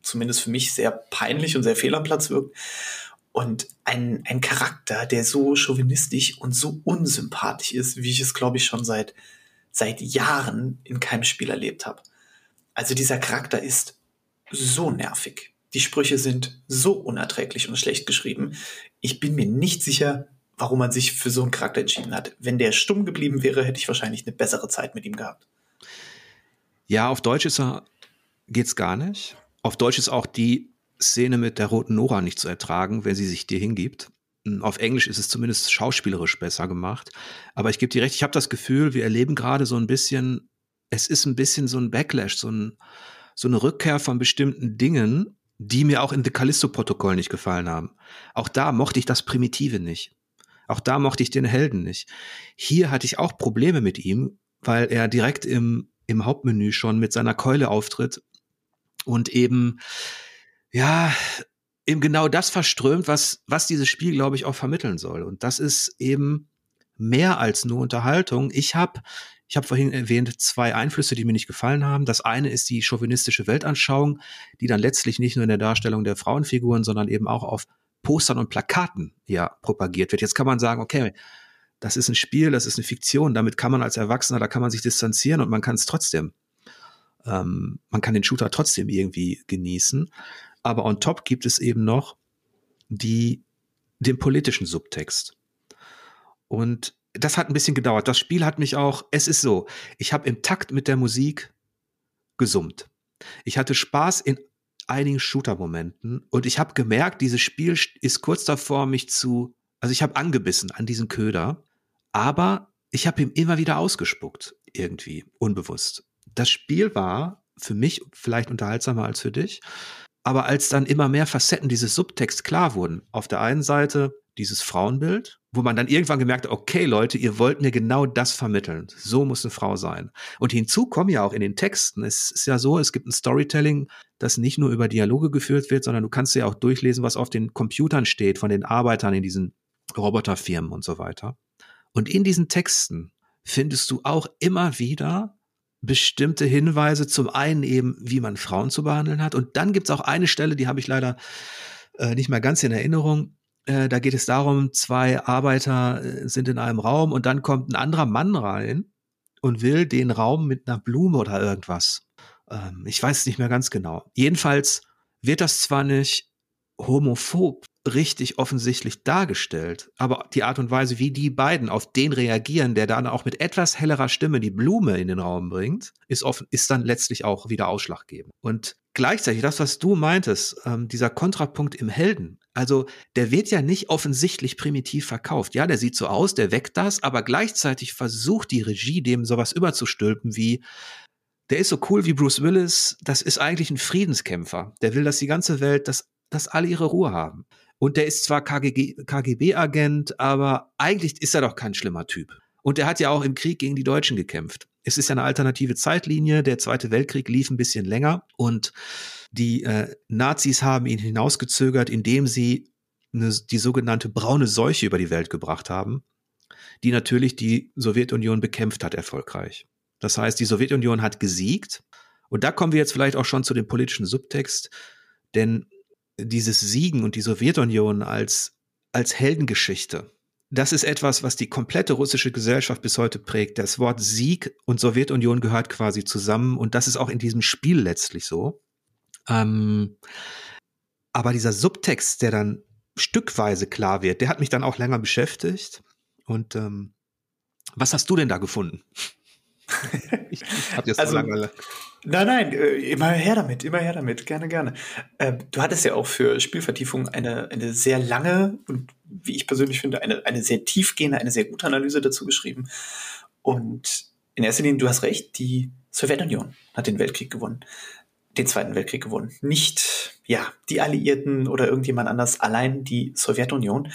zumindest für mich sehr peinlich und sehr fehl am Platz wirkt. Und ein, ein Charakter, der so chauvinistisch und so unsympathisch ist, wie ich es, glaube ich, schon seit, seit Jahren in keinem Spiel erlebt habe. Also dieser Charakter ist so nervig. Die Sprüche sind so unerträglich und schlecht geschrieben. Ich bin mir nicht sicher, warum man sich für so einen Charakter entschieden hat. Wenn der stumm geblieben wäre, hätte ich wahrscheinlich eine bessere Zeit mit ihm gehabt. Ja, auf Deutsch ist er, geht's gar nicht. Auf Deutsch ist auch die Szene mit der roten Nora nicht zu ertragen, wenn sie sich dir hingibt. Hm, auf Englisch ist es zumindest schauspielerisch besser gemacht. Aber ich gebe dir recht, ich habe das Gefühl, wir erleben gerade so ein bisschen, es ist ein bisschen so ein Backlash, so, ein, so eine Rückkehr von bestimmten Dingen, die mir auch in The Callisto-Protokoll nicht gefallen haben. Auch da mochte ich das Primitive nicht. Auch da mochte ich den Helden nicht. Hier hatte ich auch Probleme mit ihm, weil er direkt im, im Hauptmenü schon mit seiner Keule auftritt und eben, ja, eben genau das verströmt, was, was dieses Spiel, glaube ich, auch vermitteln soll. Und das ist eben mehr als nur Unterhaltung. Ich habe ich habe vorhin erwähnt, zwei Einflüsse, die mir nicht gefallen haben. Das eine ist die chauvinistische Weltanschauung, die dann letztlich nicht nur in der Darstellung der Frauenfiguren, sondern eben auch auf Postern und Plakaten ja propagiert wird. Jetzt kann man sagen, okay, das ist ein Spiel, das ist eine Fiktion, damit kann man als Erwachsener, da kann man sich distanzieren und man kann es trotzdem, ähm, man kann den Shooter trotzdem irgendwie genießen. Aber on top gibt es eben noch die, den politischen Subtext. Und das hat ein bisschen gedauert. Das Spiel hat mich auch, es ist so, ich habe im Takt mit der Musik gesummt. Ich hatte Spaß in einigen Shooter-Momenten und ich habe gemerkt, dieses Spiel ist kurz davor, mich zu, also ich habe angebissen an diesen Köder, aber ich habe ihm immer wieder ausgespuckt, irgendwie, unbewusst. Das Spiel war für mich vielleicht unterhaltsamer als für dich, aber als dann immer mehr Facetten dieses Subtext klar wurden, auf der einen Seite dieses Frauenbild, wo man dann irgendwann gemerkt hat, okay Leute, ihr wollt mir genau das vermitteln. So muss eine Frau sein. Und hinzu kommen ja auch in den Texten, es ist ja so, es gibt ein Storytelling, das nicht nur über Dialoge geführt wird, sondern du kannst ja auch durchlesen, was auf den Computern steht von den Arbeitern in diesen Roboterfirmen und so weiter. Und in diesen Texten findest du auch immer wieder bestimmte Hinweise, zum einen eben, wie man Frauen zu behandeln hat. Und dann gibt es auch eine Stelle, die habe ich leider äh, nicht mehr ganz in Erinnerung, äh, da geht es darum, zwei Arbeiter äh, sind in einem Raum und dann kommt ein anderer Mann rein und will den Raum mit einer Blume oder irgendwas. Ähm, ich weiß es nicht mehr ganz genau. Jedenfalls wird das zwar nicht homophob richtig offensichtlich dargestellt, aber die Art und Weise, wie die beiden auf den reagieren, der dann auch mit etwas hellerer Stimme die Blume in den Raum bringt, ist, offen, ist dann letztlich auch wieder ausschlaggebend. Und gleichzeitig das, was du meintest, ähm, dieser Kontrapunkt im Helden, also der wird ja nicht offensichtlich primitiv verkauft. Ja, der sieht so aus, der weckt das, aber gleichzeitig versucht die Regie dem sowas überzustülpen wie, der ist so cool wie Bruce Willis, das ist eigentlich ein Friedenskämpfer. Der will, dass die ganze Welt, dass, dass alle ihre Ruhe haben. Und der ist zwar KGB-Agent, aber eigentlich ist er doch kein schlimmer Typ. Und er hat ja auch im Krieg gegen die Deutschen gekämpft. Es ist ja eine alternative Zeitlinie. Der Zweite Weltkrieg lief ein bisschen länger und die äh, Nazis haben ihn hinausgezögert, indem sie eine, die sogenannte braune Seuche über die Welt gebracht haben, die natürlich die Sowjetunion bekämpft hat erfolgreich. Das heißt, die Sowjetunion hat gesiegt. Und da kommen wir jetzt vielleicht auch schon zu dem politischen Subtext, denn dieses Siegen und die Sowjetunion als, als Heldengeschichte, das ist etwas, was die komplette russische Gesellschaft bis heute prägt. Das Wort Sieg und Sowjetunion gehört quasi zusammen und das ist auch in diesem Spiel letztlich so. Ähm, aber dieser Subtext, der dann stückweise klar wird, der hat mich dann auch länger beschäftigt. Und ähm, was hast du denn da gefunden? ich, ich habe jetzt also, so lange. Nein, nein, äh, immer her damit, immer her damit, gerne, gerne. Äh, du hattest ja auch für Spielvertiefung eine, eine sehr lange und wie ich persönlich finde, eine, eine sehr tiefgehende, eine sehr gute Analyse dazu geschrieben. Und in erster Linie, du hast recht, die Sowjetunion hat den Weltkrieg gewonnen, den Zweiten Weltkrieg gewonnen. Nicht, ja, die Alliierten oder irgendjemand anders, allein die Sowjetunion.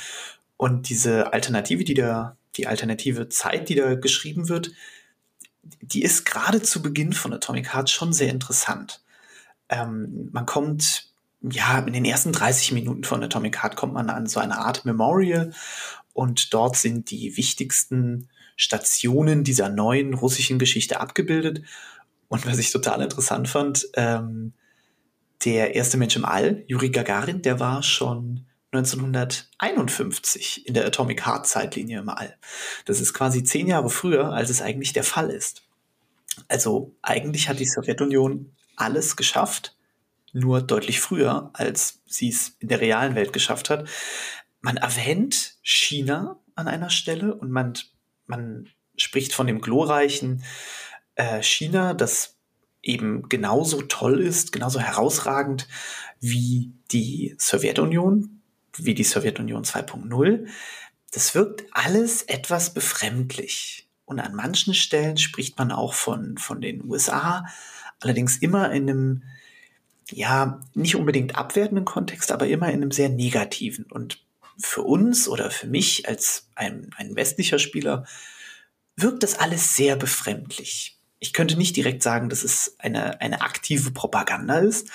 Und diese Alternative, die da, die alternative Zeit, die da geschrieben wird, die ist gerade zu Beginn von Atomic Heart schon sehr interessant. Ähm, man kommt, ja, in den ersten 30 Minuten von Atomic Heart kommt man an so eine Art Memorial und dort sind die wichtigsten Stationen dieser neuen russischen Geschichte abgebildet. Und was ich total interessant fand, ähm, der erste Mensch im All, Yuri Gagarin, der war schon 1951 in der Atomic Heart Zeitlinie im All. Das ist quasi zehn Jahre früher, als es eigentlich der Fall ist. Also eigentlich hat die Sowjetunion alles geschafft, nur deutlich früher, als sie es in der realen Welt geschafft hat. Man erwähnt China an einer Stelle und man, man spricht von dem glorreichen äh, China, das eben genauso toll ist, genauso herausragend wie die Sowjetunion, wie die Sowjetunion 2.0. Das wirkt alles etwas befremdlich. Und an manchen Stellen spricht man auch von, von den USA, allerdings immer in einem, ja, nicht unbedingt abwertenden Kontext, aber immer in einem sehr negativen. Und für uns oder für mich als ein, ein westlicher Spieler wirkt das alles sehr befremdlich. Ich könnte nicht direkt sagen, dass es eine, eine aktive Propaganda ist,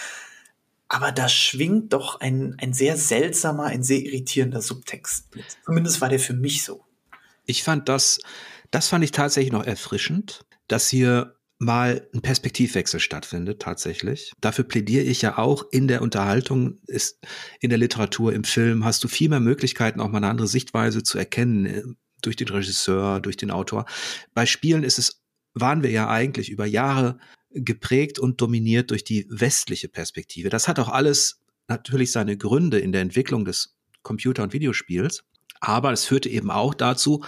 aber da schwingt doch ein, ein sehr seltsamer, ein sehr irritierender Subtext. Zumindest war der für mich so. Ich fand das, das fand ich tatsächlich noch erfrischend, dass hier mal ein Perspektivwechsel stattfindet, tatsächlich. Dafür plädiere ich ja auch in der Unterhaltung, ist, in der Literatur, im Film, hast du viel mehr Möglichkeiten, auch mal eine andere Sichtweise zu erkennen, äh, durch den Regisseur, durch den Autor. Bei Spielen ist es, waren wir ja eigentlich über Jahre geprägt und dominiert durch die westliche Perspektive. Das hat auch alles natürlich seine Gründe in der Entwicklung des Computer- und Videospiels. Aber es führte eben auch dazu,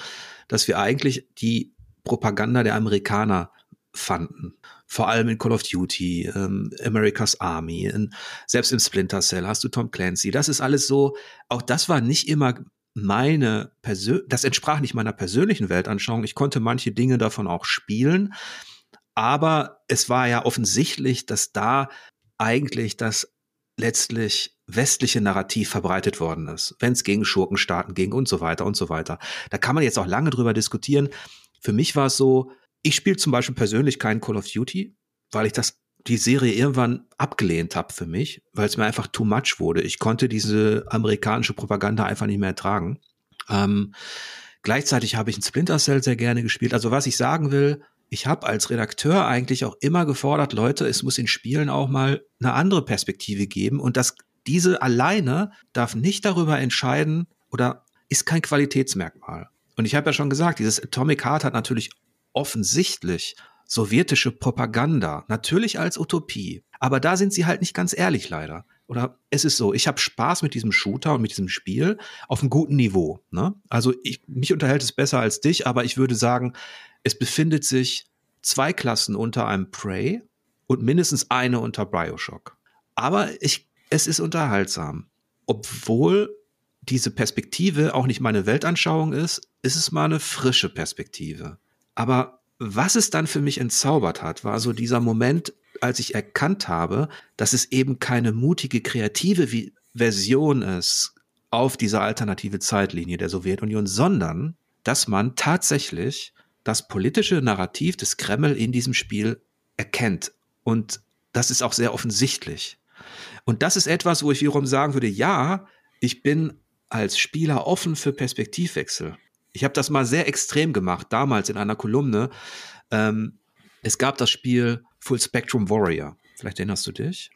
dass wir eigentlich die Propaganda der Amerikaner fanden. Vor allem in Call of Duty, ähm, America's Army, in, selbst im Splinter Cell hast du Tom Clancy. Das ist alles so, auch das war nicht immer meine Persön das entsprach nicht meiner persönlichen Weltanschauung. Ich konnte manche Dinge davon auch spielen, aber es war ja offensichtlich, dass da eigentlich das letztlich westliche Narrativ verbreitet worden ist, wenn es gegen Schurkenstaaten ging und so weiter und so weiter. Da kann man jetzt auch lange drüber diskutieren. Für mich war es so, ich spiele zum Beispiel persönlich keinen Call of Duty, weil ich das die Serie irgendwann abgelehnt habe für mich, weil es mir einfach too much wurde. Ich konnte diese amerikanische Propaganda einfach nicht mehr ertragen. Ähm, gleichzeitig habe ich ein Splinter Cell sehr gerne gespielt. Also was ich sagen will, ich habe als Redakteur eigentlich auch immer gefordert, Leute, es muss in Spielen auch mal eine andere Perspektive geben und das diese alleine darf nicht darüber entscheiden oder ist kein Qualitätsmerkmal. Und ich habe ja schon gesagt, dieses Atomic Heart hat natürlich offensichtlich sowjetische Propaganda, natürlich als Utopie. Aber da sind sie halt nicht ganz ehrlich leider. Oder es ist so, ich habe Spaß mit diesem Shooter und mit diesem Spiel auf einem guten Niveau. Ne? Also ich, mich unterhält es besser als dich, aber ich würde sagen, es befindet sich zwei Klassen unter einem Prey und mindestens eine unter Bioshock. Aber ich, es ist unterhaltsam. Obwohl diese Perspektive auch nicht meine Weltanschauung ist, ist es mal eine frische Perspektive. Aber was es dann für mich entzaubert hat, war so dieser Moment, als ich erkannt habe, dass es eben keine mutige, kreative Version ist auf dieser alternative Zeitlinie der Sowjetunion, sondern dass man tatsächlich das politische Narrativ des Kreml in diesem Spiel erkennt. Und das ist auch sehr offensichtlich. Und das ist etwas, wo ich wiederum sagen würde, ja, ich bin als Spieler offen für Perspektivwechsel. Ich habe das mal sehr extrem gemacht, damals in einer Kolumne. Ähm, es gab das Spiel Full Spectrum Warrior. Vielleicht erinnerst du dich?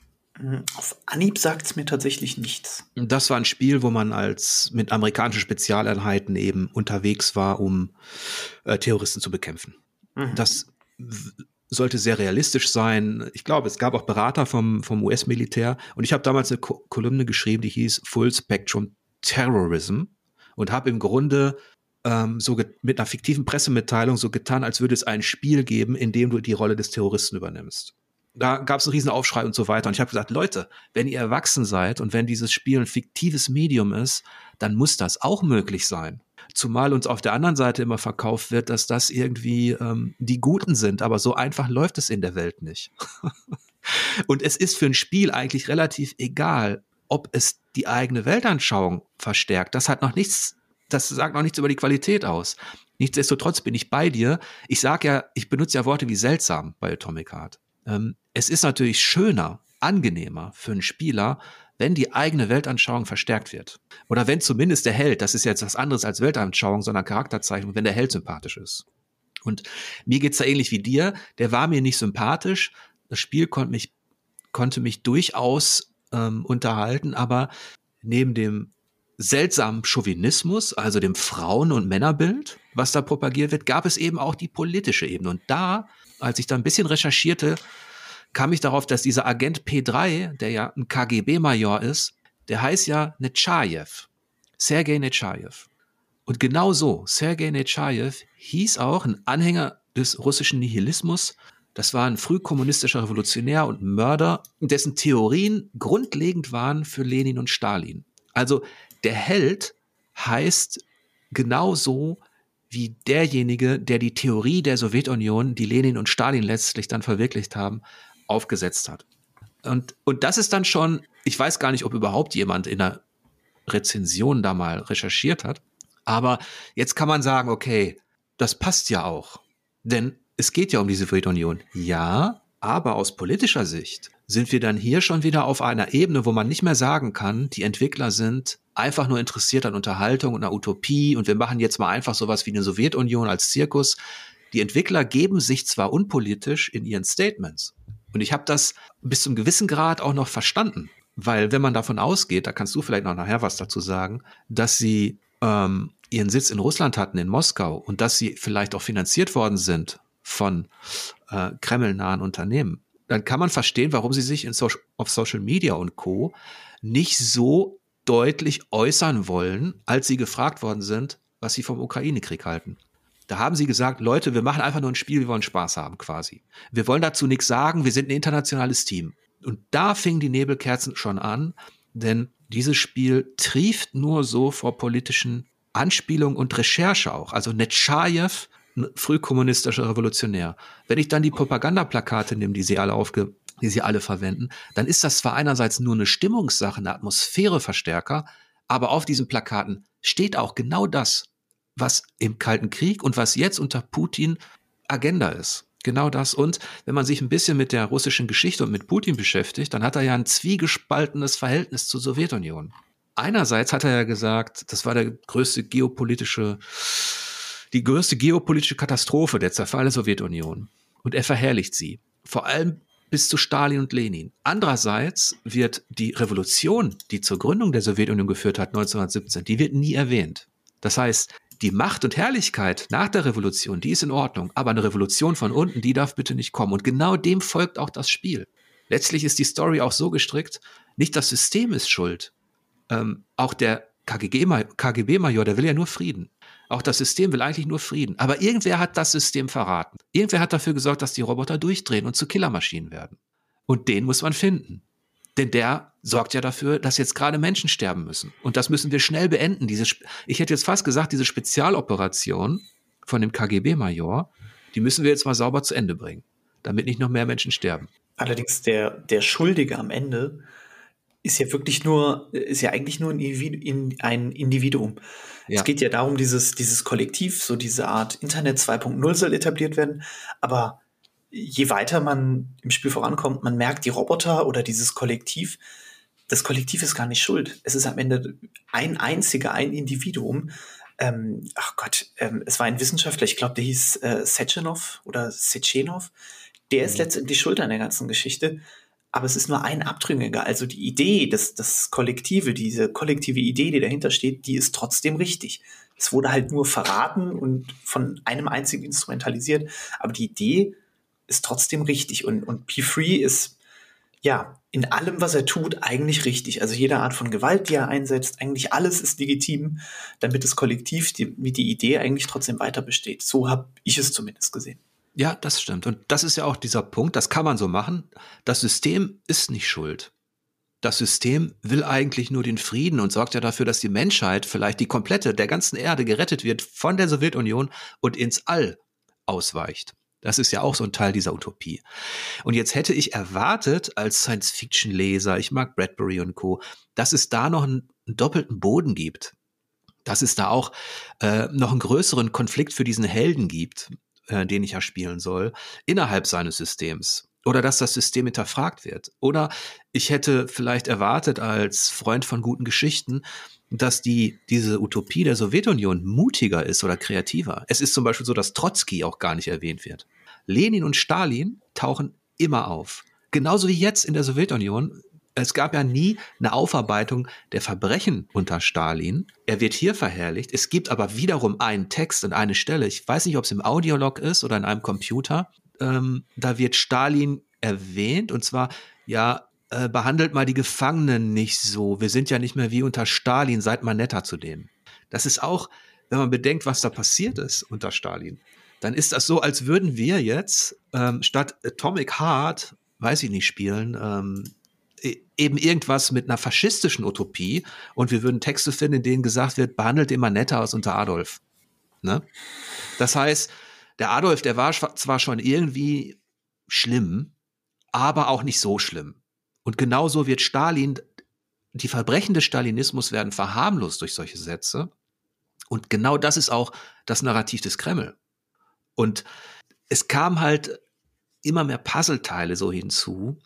Auf Anhieb sagt es mir tatsächlich nichts. Das war ein Spiel, wo man als mit amerikanischen Spezialeinheiten eben unterwegs war, um äh, Terroristen zu bekämpfen. Mhm. Das sollte sehr realistisch sein. Ich glaube, es gab auch Berater vom, vom US-Militär. Und ich habe damals eine Ko Kolumne geschrieben, die hieß Full Spectrum Terrorism und habe im Grunde ähm, so mit einer fiktiven Pressemitteilung so getan, als würde es ein Spiel geben, in dem du die Rolle des Terroristen übernimmst. Da gab es einen riesen Aufschrei und so weiter. Und ich habe gesagt, Leute, wenn ihr erwachsen seid und wenn dieses Spiel ein fiktives Medium ist, dann muss das auch möglich sein. Zumal uns auf der anderen Seite immer verkauft wird, dass das irgendwie ähm, die Guten sind, aber so einfach läuft es in der Welt nicht. und es ist für ein Spiel eigentlich relativ egal, ob es die eigene Weltanschauung verstärkt. Das hat noch nichts das sagt noch nichts über die Qualität aus. Nichtsdestotrotz bin ich bei dir. Ich sage ja, ich benutze ja Worte wie seltsam bei Atomic Heart. Ähm, es ist natürlich schöner, angenehmer für einen Spieler, wenn die eigene Weltanschauung verstärkt wird. Oder wenn zumindest der Held, das ist jetzt was anderes als Weltanschauung, sondern Charakterzeichnung, wenn der Held sympathisch ist. Und mir geht's da ähnlich wie dir. Der war mir nicht sympathisch. Das Spiel konnte mich, konnte mich durchaus ähm, unterhalten, aber neben dem seltsamen Chauvinismus, also dem Frauen- und Männerbild, was da propagiert wird, gab es eben auch die politische Ebene. Und da, als ich da ein bisschen recherchierte, kam ich darauf, dass dieser Agent P3, der ja ein KGB-Major ist, der heißt ja Nechayev, Sergei Nechayev. Und genau so, Sergei Nechayev hieß auch ein Anhänger des russischen Nihilismus. Das war ein frühkommunistischer Revolutionär und Mörder, dessen Theorien grundlegend waren für Lenin und Stalin. Also der Held heißt genauso wie derjenige, der die Theorie der Sowjetunion, die Lenin und Stalin letztlich dann verwirklicht haben, aufgesetzt hat. Und, und das ist dann schon, ich weiß gar nicht, ob überhaupt jemand in der Rezension da mal recherchiert hat. Aber jetzt kann man sagen, okay, das passt ja auch. Denn es geht ja um die Sowjetunion. Ja, aber aus politischer Sicht sind wir dann hier schon wieder auf einer Ebene, wo man nicht mehr sagen kann, die Entwickler sind einfach nur interessiert an Unterhaltung und einer Utopie und wir machen jetzt mal einfach sowas wie eine Sowjetunion als Zirkus. Die Entwickler geben sich zwar unpolitisch in ihren Statements. Und ich habe das bis zum gewissen Grad auch noch verstanden. Weil wenn man davon ausgeht, da kannst du vielleicht noch nachher was dazu sagen, dass sie ähm, ihren Sitz in Russland hatten, in Moskau, und dass sie vielleicht auch finanziert worden sind von äh, kremlnahen Unternehmen, dann kann man verstehen, warum sie sich so auf Social Media und Co. nicht so deutlich äußern wollen, als sie gefragt worden sind, was sie vom Ukraine-Krieg halten. Da haben sie gesagt, Leute, wir machen einfach nur ein Spiel, wir wollen Spaß haben quasi. Wir wollen dazu nichts sagen, wir sind ein internationales Team. Und da fingen die Nebelkerzen schon an, denn dieses Spiel trieft nur so vor politischen Anspielungen und Recherche auch. Also Netschajew, ein frühkommunistischer Revolutionär. Wenn ich dann die Propagandaplakate nehme, die sie alle aufge die sie alle verwenden, dann ist das zwar einerseits nur eine Stimmungssache, eine Atmosphäreverstärker, aber auf diesen Plakaten steht auch genau das, was im Kalten Krieg und was jetzt unter Putin Agenda ist. Genau das. Und wenn man sich ein bisschen mit der russischen Geschichte und mit Putin beschäftigt, dann hat er ja ein zwiegespaltenes Verhältnis zur Sowjetunion. Einerseits hat er ja gesagt, das war der größte geopolitische, die größte geopolitische Katastrophe, der Zerfall der Sowjetunion. Und er verherrlicht sie. Vor allem bis zu Stalin und Lenin. Andererseits wird die Revolution, die zur Gründung der Sowjetunion geführt hat, 1917, die wird nie erwähnt. Das heißt, die Macht und Herrlichkeit nach der Revolution, die ist in Ordnung, aber eine Revolution von unten, die darf bitte nicht kommen. Und genau dem folgt auch das Spiel. Letztlich ist die Story auch so gestrickt, nicht das System ist schuld. Ähm, auch der KGB-Major, der will ja nur Frieden. Auch das System will eigentlich nur Frieden. Aber irgendwer hat das System verraten. Irgendwer hat dafür gesorgt, dass die Roboter durchdrehen und zu Killermaschinen werden. Und den muss man finden. Denn der sorgt ja dafür, dass jetzt gerade Menschen sterben müssen. Und das müssen wir schnell beenden. Diese, ich hätte jetzt fast gesagt, diese Spezialoperation von dem KGB-Major, die müssen wir jetzt mal sauber zu Ende bringen, damit nicht noch mehr Menschen sterben. Allerdings der, der Schuldige am Ende ist ja wirklich nur, ist ja eigentlich nur ein Individuum. Ja. Es geht ja darum, dieses, dieses Kollektiv, so diese Art Internet 2.0 soll etabliert werden. Aber je weiter man im Spiel vorankommt, man merkt, die Roboter oder dieses Kollektiv, das Kollektiv ist gar nicht schuld. Es ist am Ende ein einziger, ein Individuum. Ähm, ach Gott, ähm, es war ein Wissenschaftler, ich glaube, der hieß äh, Sechenov oder Sechenov. Der ist mhm. letztendlich schuld an der ganzen Geschichte. Aber es ist nur ein Abtrünniger. Also die Idee, das, das Kollektive, diese kollektive Idee, die dahinter steht, die ist trotzdem richtig. Es wurde halt nur verraten und von einem einzigen instrumentalisiert. Aber die Idee ist trotzdem richtig. Und, und P3 ist, ja, in allem, was er tut, eigentlich richtig. Also jede Art von Gewalt, die er einsetzt, eigentlich alles ist legitim, damit das Kollektiv, die, die Idee eigentlich trotzdem weiter besteht. So habe ich es zumindest gesehen. Ja, das stimmt. Und das ist ja auch dieser Punkt, das kann man so machen. Das System ist nicht schuld. Das System will eigentlich nur den Frieden und sorgt ja dafür, dass die Menschheit, vielleicht die komplette der ganzen Erde gerettet wird von der Sowjetunion und ins All ausweicht. Das ist ja auch so ein Teil dieser Utopie. Und jetzt hätte ich erwartet, als Science-Fiction-Leser, ich mag Bradbury und Co., dass es da noch einen, einen doppelten Boden gibt. Dass es da auch äh, noch einen größeren Konflikt für diesen Helden gibt, äh, den ich ja spielen soll, innerhalb seines Systems. Oder dass das System hinterfragt wird. Oder ich hätte vielleicht erwartet als Freund von guten Geschichten, dass die, diese Utopie der Sowjetunion mutiger ist oder kreativer. Es ist zum Beispiel so, dass Trotzki auch gar nicht erwähnt wird. Lenin und Stalin tauchen immer auf. Genauso wie jetzt in der Sowjetunion. Es gab ja nie eine Aufarbeitung der Verbrechen unter Stalin. Er wird hier verherrlicht. Es gibt aber wiederum einen Text und eine Stelle. Ich weiß nicht, ob es im Audiolog ist oder in einem Computer. Ähm, da wird Stalin erwähnt und zwar, ja, äh, behandelt mal die Gefangenen nicht so. Wir sind ja nicht mehr wie unter Stalin, seid mal netter zu denen. Das ist auch, wenn man bedenkt, was da passiert ist unter Stalin, dann ist das so, als würden wir jetzt ähm, statt Atomic Heart, weiß ich nicht, spielen, ähm, eben irgendwas mit einer faschistischen Utopie und wir würden Texte finden, in denen gesagt wird, behandelt immer netter als unter Adolf. Ne? Das heißt, der Adolf, der war zwar schon irgendwie schlimm, aber auch nicht so schlimm. Und genauso wird Stalin, die Verbrechen des Stalinismus werden verharmlost durch solche Sätze. Und genau das ist auch das Narrativ des Kreml. Und es kam halt immer mehr Puzzleteile so hinzu,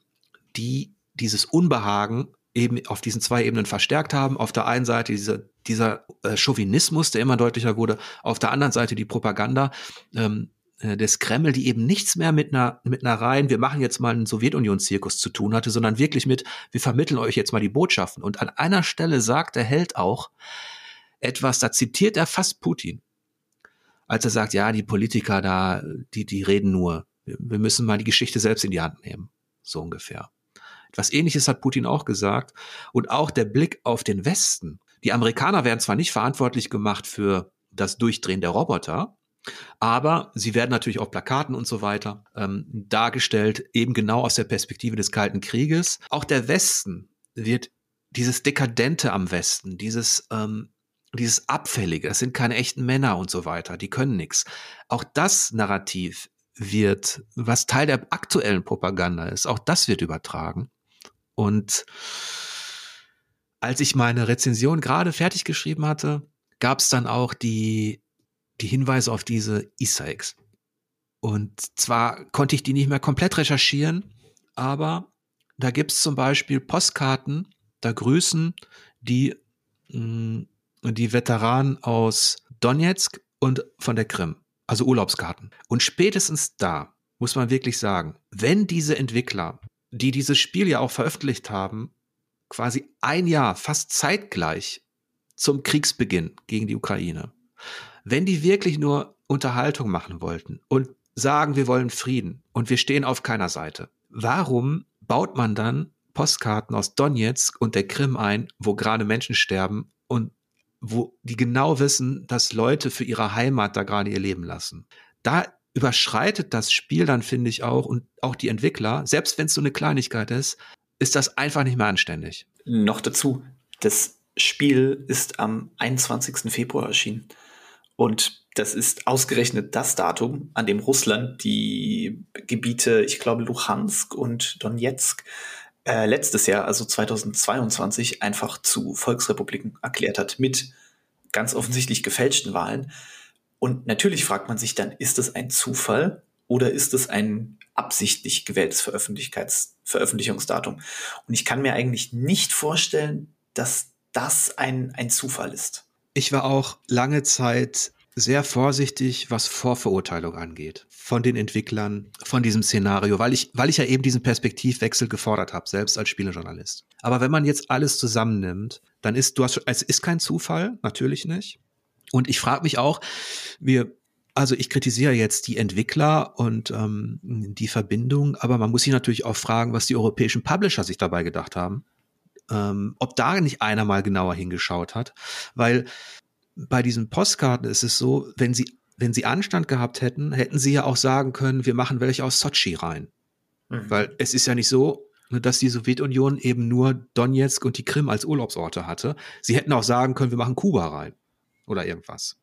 die dieses Unbehagen eben auf diesen zwei Ebenen verstärkt haben. Auf der einen Seite dieser, dieser äh, Chauvinismus, der immer deutlicher wurde, auf der anderen Seite die Propaganda ähm, äh, des Kreml, die eben nichts mehr mit einer, mit einer rein, wir machen jetzt mal einen Sowjetunion-Zirkus zu tun hatte, sondern wirklich mit, wir vermitteln euch jetzt mal die Botschaften. Und an einer Stelle sagt der Held auch etwas, da zitiert er fast Putin. Als er sagt, ja, die Politiker da, die, die reden nur. Wir müssen mal die Geschichte selbst in die Hand nehmen. So ungefähr. Etwas ähnliches hat Putin auch gesagt. Und auch der Blick auf den Westen. Die Amerikaner werden zwar nicht verantwortlich gemacht für das Durchdrehen der Roboter, aber sie werden natürlich auf Plakaten und so weiter ähm, dargestellt, eben genau aus der Perspektive des Kalten Krieges. Auch der Westen wird dieses Dekadente am Westen, dieses, ähm, dieses Abfällige, das sind keine echten Männer und so weiter, die können nichts. Auch das Narrativ wird, was Teil der aktuellen Propaganda ist, auch das wird übertragen. Und als ich meine Rezension gerade fertig geschrieben hatte, gab es dann auch die die Hinweise auf diese Easter Eggs. Und zwar konnte ich die nicht mehr komplett recherchieren, aber da gibt es zum Beispiel Postkarten, da grüßen die, mm, die Veteranen aus Donetsk und von der Krim, also Urlaubskarten. Und spätestens da muss man wirklich sagen, wenn diese Entwickler, die dieses Spiel ja auch veröffentlicht haben, quasi ein Jahr, fast zeitgleich zum Kriegsbeginn gegen die Ukraine, wenn die wirklich nur Unterhaltung machen wollten und sagen, wir wollen Frieden und wir stehen auf keiner Seite, warum baut man dann Postkarten aus Donetsk und der Krim ein, wo gerade Menschen sterben und wo die genau wissen, dass Leute für ihre Heimat da gerade ihr Leben lassen. Da überschreitet das Spiel dann, finde ich auch, und auch die Entwickler, selbst wenn es so eine Kleinigkeit ist, ist das einfach nicht mehr anständig. Noch dazu, das Spiel ist am 21. Februar erschienen. Und das ist ausgerechnet das Datum, an dem Russland die Gebiete, ich glaube, Luhansk und Donetsk äh, letztes Jahr, also 2022, einfach zu Volksrepubliken erklärt hat mit ganz offensichtlich gefälschten Wahlen. Und natürlich fragt man sich dann, ist es ein Zufall oder ist es ein absichtlich gewähltes Veröffentlichungsdatum? Und ich kann mir eigentlich nicht vorstellen, dass das ein, ein Zufall ist. Ich war auch lange Zeit sehr vorsichtig, was Vorverurteilung angeht, von den Entwicklern, von diesem Szenario, weil ich, weil ich ja eben diesen Perspektivwechsel gefordert habe, selbst als Spielejournalist. Aber wenn man jetzt alles zusammennimmt, dann ist, du hast, es ist kein Zufall, natürlich nicht. Und ich frage mich auch, wir, also ich kritisiere jetzt die Entwickler und ähm, die Verbindung, aber man muss sich natürlich auch fragen, was die europäischen Publisher sich dabei gedacht haben ähm, ob da nicht einer mal genauer hingeschaut hat, weil bei diesen Postkarten ist es so, wenn sie, wenn sie Anstand gehabt hätten, hätten sie ja auch sagen können, wir machen welche aus Sochi rein. Mhm. Weil es ist ja nicht so, dass die Sowjetunion eben nur Donetsk und die Krim als Urlaubsorte hatte. Sie hätten auch sagen können, wir machen Kuba rein oder irgendwas.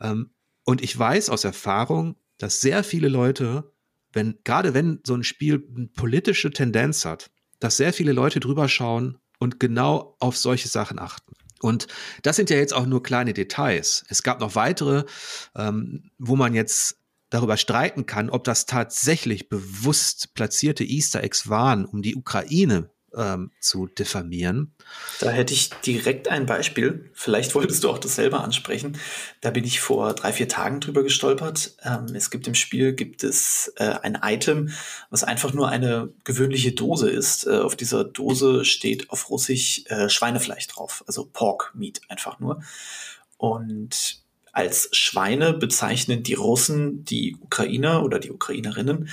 Ähm, und ich weiß aus Erfahrung, dass sehr viele Leute, wenn, gerade wenn so ein Spiel eine politische Tendenz hat, dass sehr viele Leute drüber schauen und genau auf solche Sachen achten. Und das sind ja jetzt auch nur kleine Details. Es gab noch weitere, ähm, wo man jetzt darüber streiten kann, ob das tatsächlich bewusst platzierte Easter Eggs waren, um die Ukraine ähm, zu diffamieren. Da hätte ich direkt ein Beispiel. Vielleicht wolltest du auch das selber ansprechen. Da bin ich vor drei, vier Tagen drüber gestolpert. Ähm, es gibt im Spiel gibt es äh, ein Item, was einfach nur eine gewöhnliche Dose ist. Äh, auf dieser Dose steht auf Russisch äh, Schweinefleisch drauf, also Pork Meat einfach nur. Und als Schweine bezeichnen die Russen die Ukrainer oder die Ukrainerinnen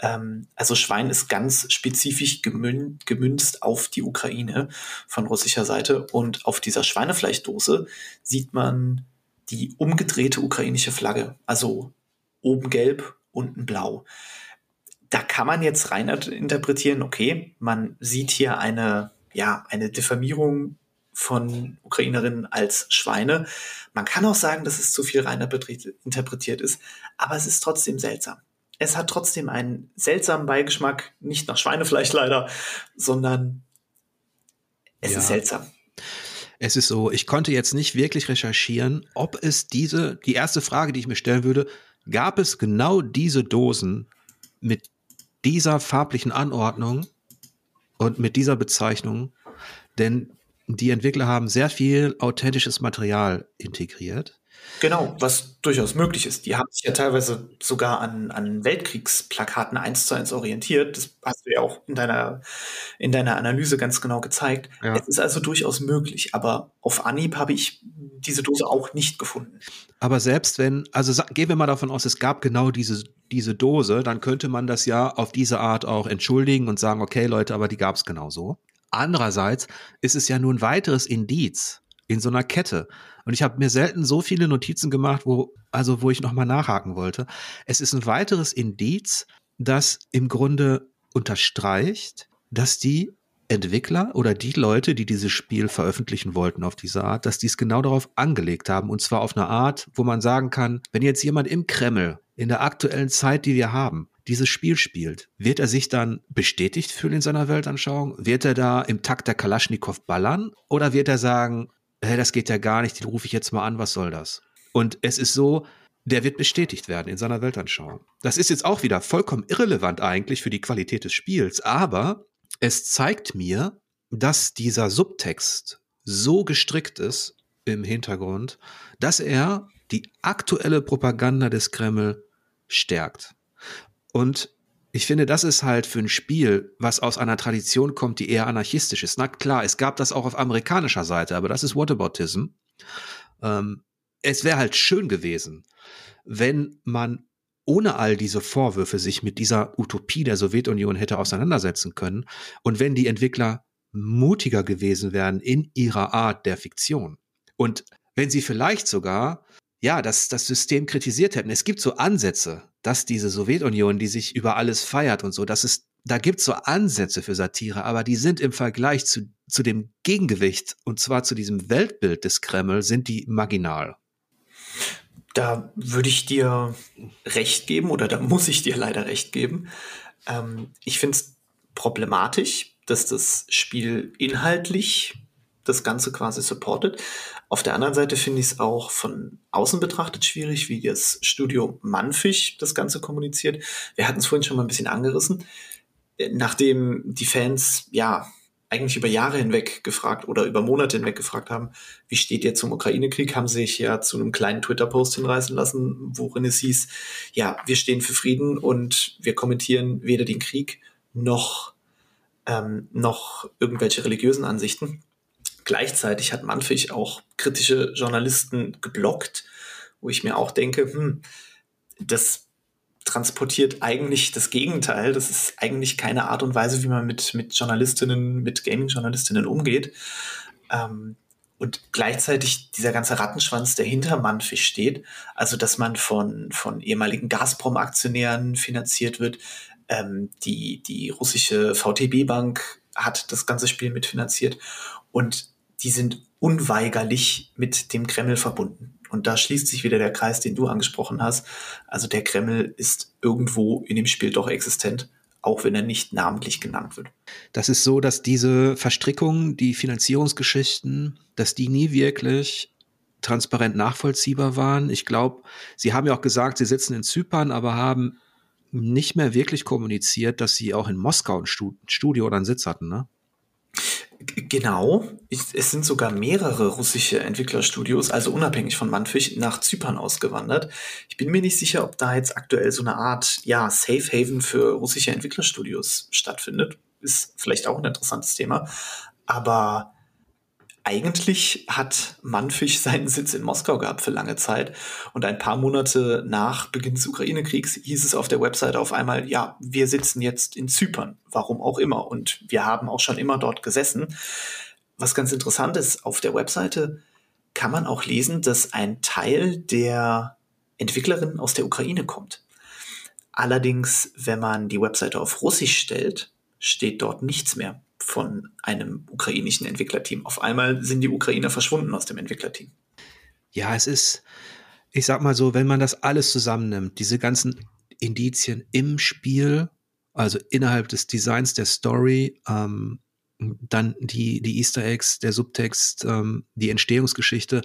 ähm, also Schwein ist ganz spezifisch gemün gemünzt auf die Ukraine von russischer Seite. Und auf dieser Schweinefleischdose sieht man die umgedrehte ukrainische Flagge. Also oben gelb, unten blau. da kann man jetzt rein interpretieren, okay, man sieht hier eine, ja, eine Diffamierung von Ukrainerinnen als Schweine. Man kann auch sagen, dass es zu viel rein interpretiert ist, aber es ist trotzdem seltsam. Es hat trotzdem einen seltsamen Beigeschmack, nicht nach Schweinefleisch leider, sondern es ja. ist seltsam. Es ist so, ich konnte jetzt nicht wirklich recherchieren, ob es diese, die erste Frage, die ich mir stellen würde, gab es genau diese Dosen mit dieser farblichen Anordnung und mit dieser Bezeichnung? Denn die Entwickler haben sehr viel authentisches Material integriert. Genau, was durchaus möglich ist. Die haben sich ja teilweise sogar an, an Weltkriegsplakaten eins zu eins orientiert. Das hast du ja auch in deiner, in deiner Analyse ganz genau gezeigt. Ja. Es ist also durchaus möglich, aber auf Anhieb habe ich diese Dose auch nicht gefunden. Aber selbst wenn, also gehen wir mal davon aus, es gab genau diese, diese Dose, dann könnte man das ja auf diese Art auch entschuldigen und sagen, okay Leute, aber die gab es genauso. Andererseits ist es ja nur ein weiteres Indiz in so einer Kette. Und ich habe mir selten so viele Notizen gemacht, wo, also wo ich nochmal nachhaken wollte. Es ist ein weiteres Indiz, das im Grunde unterstreicht, dass die Entwickler oder die Leute, die dieses Spiel veröffentlichen wollten auf diese Art, dass die es genau darauf angelegt haben. Und zwar auf eine Art, wo man sagen kann, wenn jetzt jemand im Kreml in der aktuellen Zeit, die wir haben, dieses Spiel spielt, wird er sich dann bestätigt fühlen in seiner Weltanschauung? Wird er da im Takt der Kalaschnikow ballern? Oder wird er sagen, hey, das geht ja gar nicht, den rufe ich jetzt mal an, was soll das? Und es ist so, der wird bestätigt werden in seiner Weltanschauung. Das ist jetzt auch wieder vollkommen irrelevant eigentlich für die Qualität des Spiels, aber es zeigt mir, dass dieser Subtext so gestrickt ist im Hintergrund, dass er die aktuelle Propaganda des Kreml stärkt. Und ich finde, das ist halt für ein Spiel, was aus einer Tradition kommt, die eher anarchistisch ist. Na klar, es gab das auch auf amerikanischer Seite, aber das ist Whataboutism. Ähm, es wäre halt schön gewesen, wenn man ohne all diese Vorwürfe sich mit dieser Utopie der Sowjetunion hätte auseinandersetzen können und wenn die Entwickler mutiger gewesen wären in ihrer Art der Fiktion und wenn sie vielleicht sogar ja, das, das System kritisiert hätten. Es gibt so Ansätze, dass diese Sowjetunion, die sich über alles feiert und so, dass es, da gibt es so Ansätze für Satire, aber die sind im Vergleich zu, zu dem Gegengewicht, und zwar zu diesem Weltbild des Kreml, sind die marginal. Da würde ich dir recht geben, oder da muss ich dir leider recht geben. Ähm, ich finde es problematisch, dass das Spiel inhaltlich das Ganze quasi supportet. Auf der anderen Seite finde ich es auch von außen betrachtet schwierig, wie das Studio Manfisch das Ganze kommuniziert. Wir hatten es vorhin schon mal ein bisschen angerissen. Nachdem die Fans ja eigentlich über Jahre hinweg gefragt oder über Monate hinweg gefragt haben, wie steht ihr zum Ukraine-Krieg, haben sich ja zu einem kleinen Twitter-Post hinreißen lassen, worin es hieß, ja, wir stehen für Frieden und wir kommentieren weder den Krieg noch, ähm, noch irgendwelche religiösen Ansichten. Gleichzeitig hat Manfig auch kritische Journalisten geblockt, wo ich mir auch denke, hm, das transportiert eigentlich das Gegenteil. Das ist eigentlich keine Art und Weise, wie man mit, mit Journalistinnen, mit Gaming-Journalistinnen umgeht. Ähm, und gleichzeitig dieser ganze Rattenschwanz, der hinter Manfig steht, also dass man von, von ehemaligen Gazprom-Aktionären finanziert wird, ähm, die, die russische VTB-Bank hat das ganze Spiel mitfinanziert und die sind unweigerlich mit dem Kreml verbunden. Und da schließt sich wieder der Kreis, den du angesprochen hast. Also der Kreml ist irgendwo in dem Spiel doch existent, auch wenn er nicht namentlich genannt wird. Das ist so, dass diese Verstrickungen, die Finanzierungsgeschichten, dass die nie wirklich transparent nachvollziehbar waren. Ich glaube, sie haben ja auch gesagt, sie sitzen in Zypern, aber haben nicht mehr wirklich kommuniziert, dass sie auch in Moskau ein Studio oder einen Sitz hatten, ne? Genau, es sind sogar mehrere russische Entwicklerstudios, also unabhängig von Manfisch, nach Zypern ausgewandert. Ich bin mir nicht sicher, ob da jetzt aktuell so eine Art, ja, Safe Haven für russische Entwicklerstudios stattfindet. Ist vielleicht auch ein interessantes Thema. Aber eigentlich hat Manfisch seinen Sitz in Moskau gehabt für lange Zeit. Und ein paar Monate nach Beginn des Ukraine-Kriegs hieß es auf der Website auf einmal, ja, wir sitzen jetzt in Zypern, warum auch immer. Und wir haben auch schon immer dort gesessen. Was ganz interessant ist, auf der Webseite kann man auch lesen, dass ein Teil der Entwicklerinnen aus der Ukraine kommt. Allerdings, wenn man die Webseite auf Russisch stellt, steht dort nichts mehr von einem ukrainischen Entwicklerteam. Auf einmal sind die Ukrainer verschwunden aus dem Entwicklerteam. Ja, es ist, ich sag mal so, wenn man das alles zusammennimmt, diese ganzen Indizien im Spiel, also innerhalb des Designs der Story, ähm, dann die, die Easter Eggs, der Subtext, ähm, die Entstehungsgeschichte,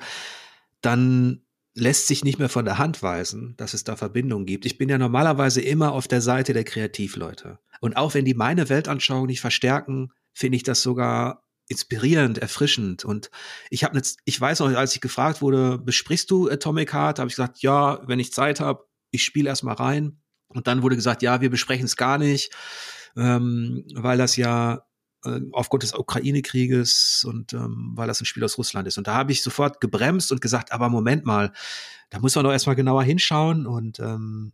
dann lässt sich nicht mehr von der Hand weisen, dass es da Verbindungen gibt. Ich bin ja normalerweise immer auf der Seite der Kreativleute. Und auch wenn die meine Weltanschauung nicht verstärken, finde ich das sogar inspirierend, erfrischend. Und ich habe jetzt, ich weiß noch, als ich gefragt wurde, besprichst du Atomic Heart, habe ich gesagt, ja, wenn ich Zeit habe, ich spiele erstmal rein. Und dann wurde gesagt, ja, wir besprechen es gar nicht, ähm, weil das ja äh, aufgrund des Ukraine-Krieges und ähm, weil das ein Spiel aus Russland ist. Und da habe ich sofort gebremst und gesagt, aber Moment mal, da muss man doch erstmal genauer hinschauen. Und ähm,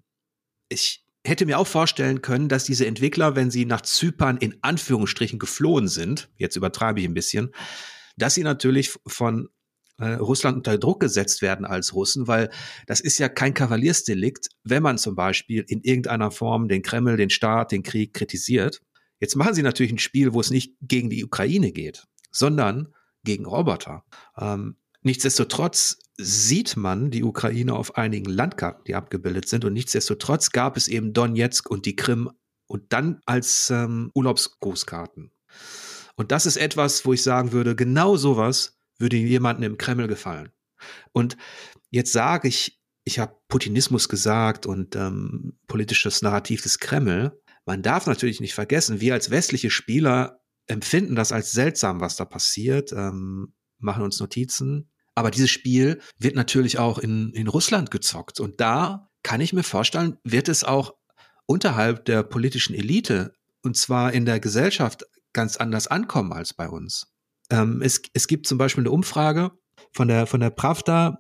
ich hätte mir auch vorstellen können, dass diese Entwickler, wenn sie nach Zypern in Anführungsstrichen geflohen sind, jetzt übertreibe ich ein bisschen, dass sie natürlich von äh, Russland unter Druck gesetzt werden als Russen, weil das ist ja kein Kavaliersdelikt, wenn man zum Beispiel in irgendeiner Form den Kreml, den Staat, den Krieg kritisiert. Jetzt machen sie natürlich ein Spiel, wo es nicht gegen die Ukraine geht, sondern gegen Roboter. Ähm, nichtsdestotrotz sieht man die Ukraine auf einigen Landkarten, die abgebildet sind. Und nichtsdestotrotz gab es eben Donetsk und die Krim und dann als ähm, Urlaubsgrußkarten. Und das ist etwas, wo ich sagen würde, genau sowas würde jemandem im Kreml gefallen. Und jetzt sage ich, ich habe Putinismus gesagt und ähm, politisches Narrativ des Kreml. Man darf natürlich nicht vergessen, wir als westliche Spieler empfinden das als seltsam, was da passiert, ähm, machen uns Notizen, aber dieses Spiel wird natürlich auch in, in Russland gezockt. Und da kann ich mir vorstellen, wird es auch unterhalb der politischen Elite und zwar in der Gesellschaft ganz anders ankommen als bei uns. Ähm, es, es gibt zum Beispiel eine Umfrage von der, von der Pravda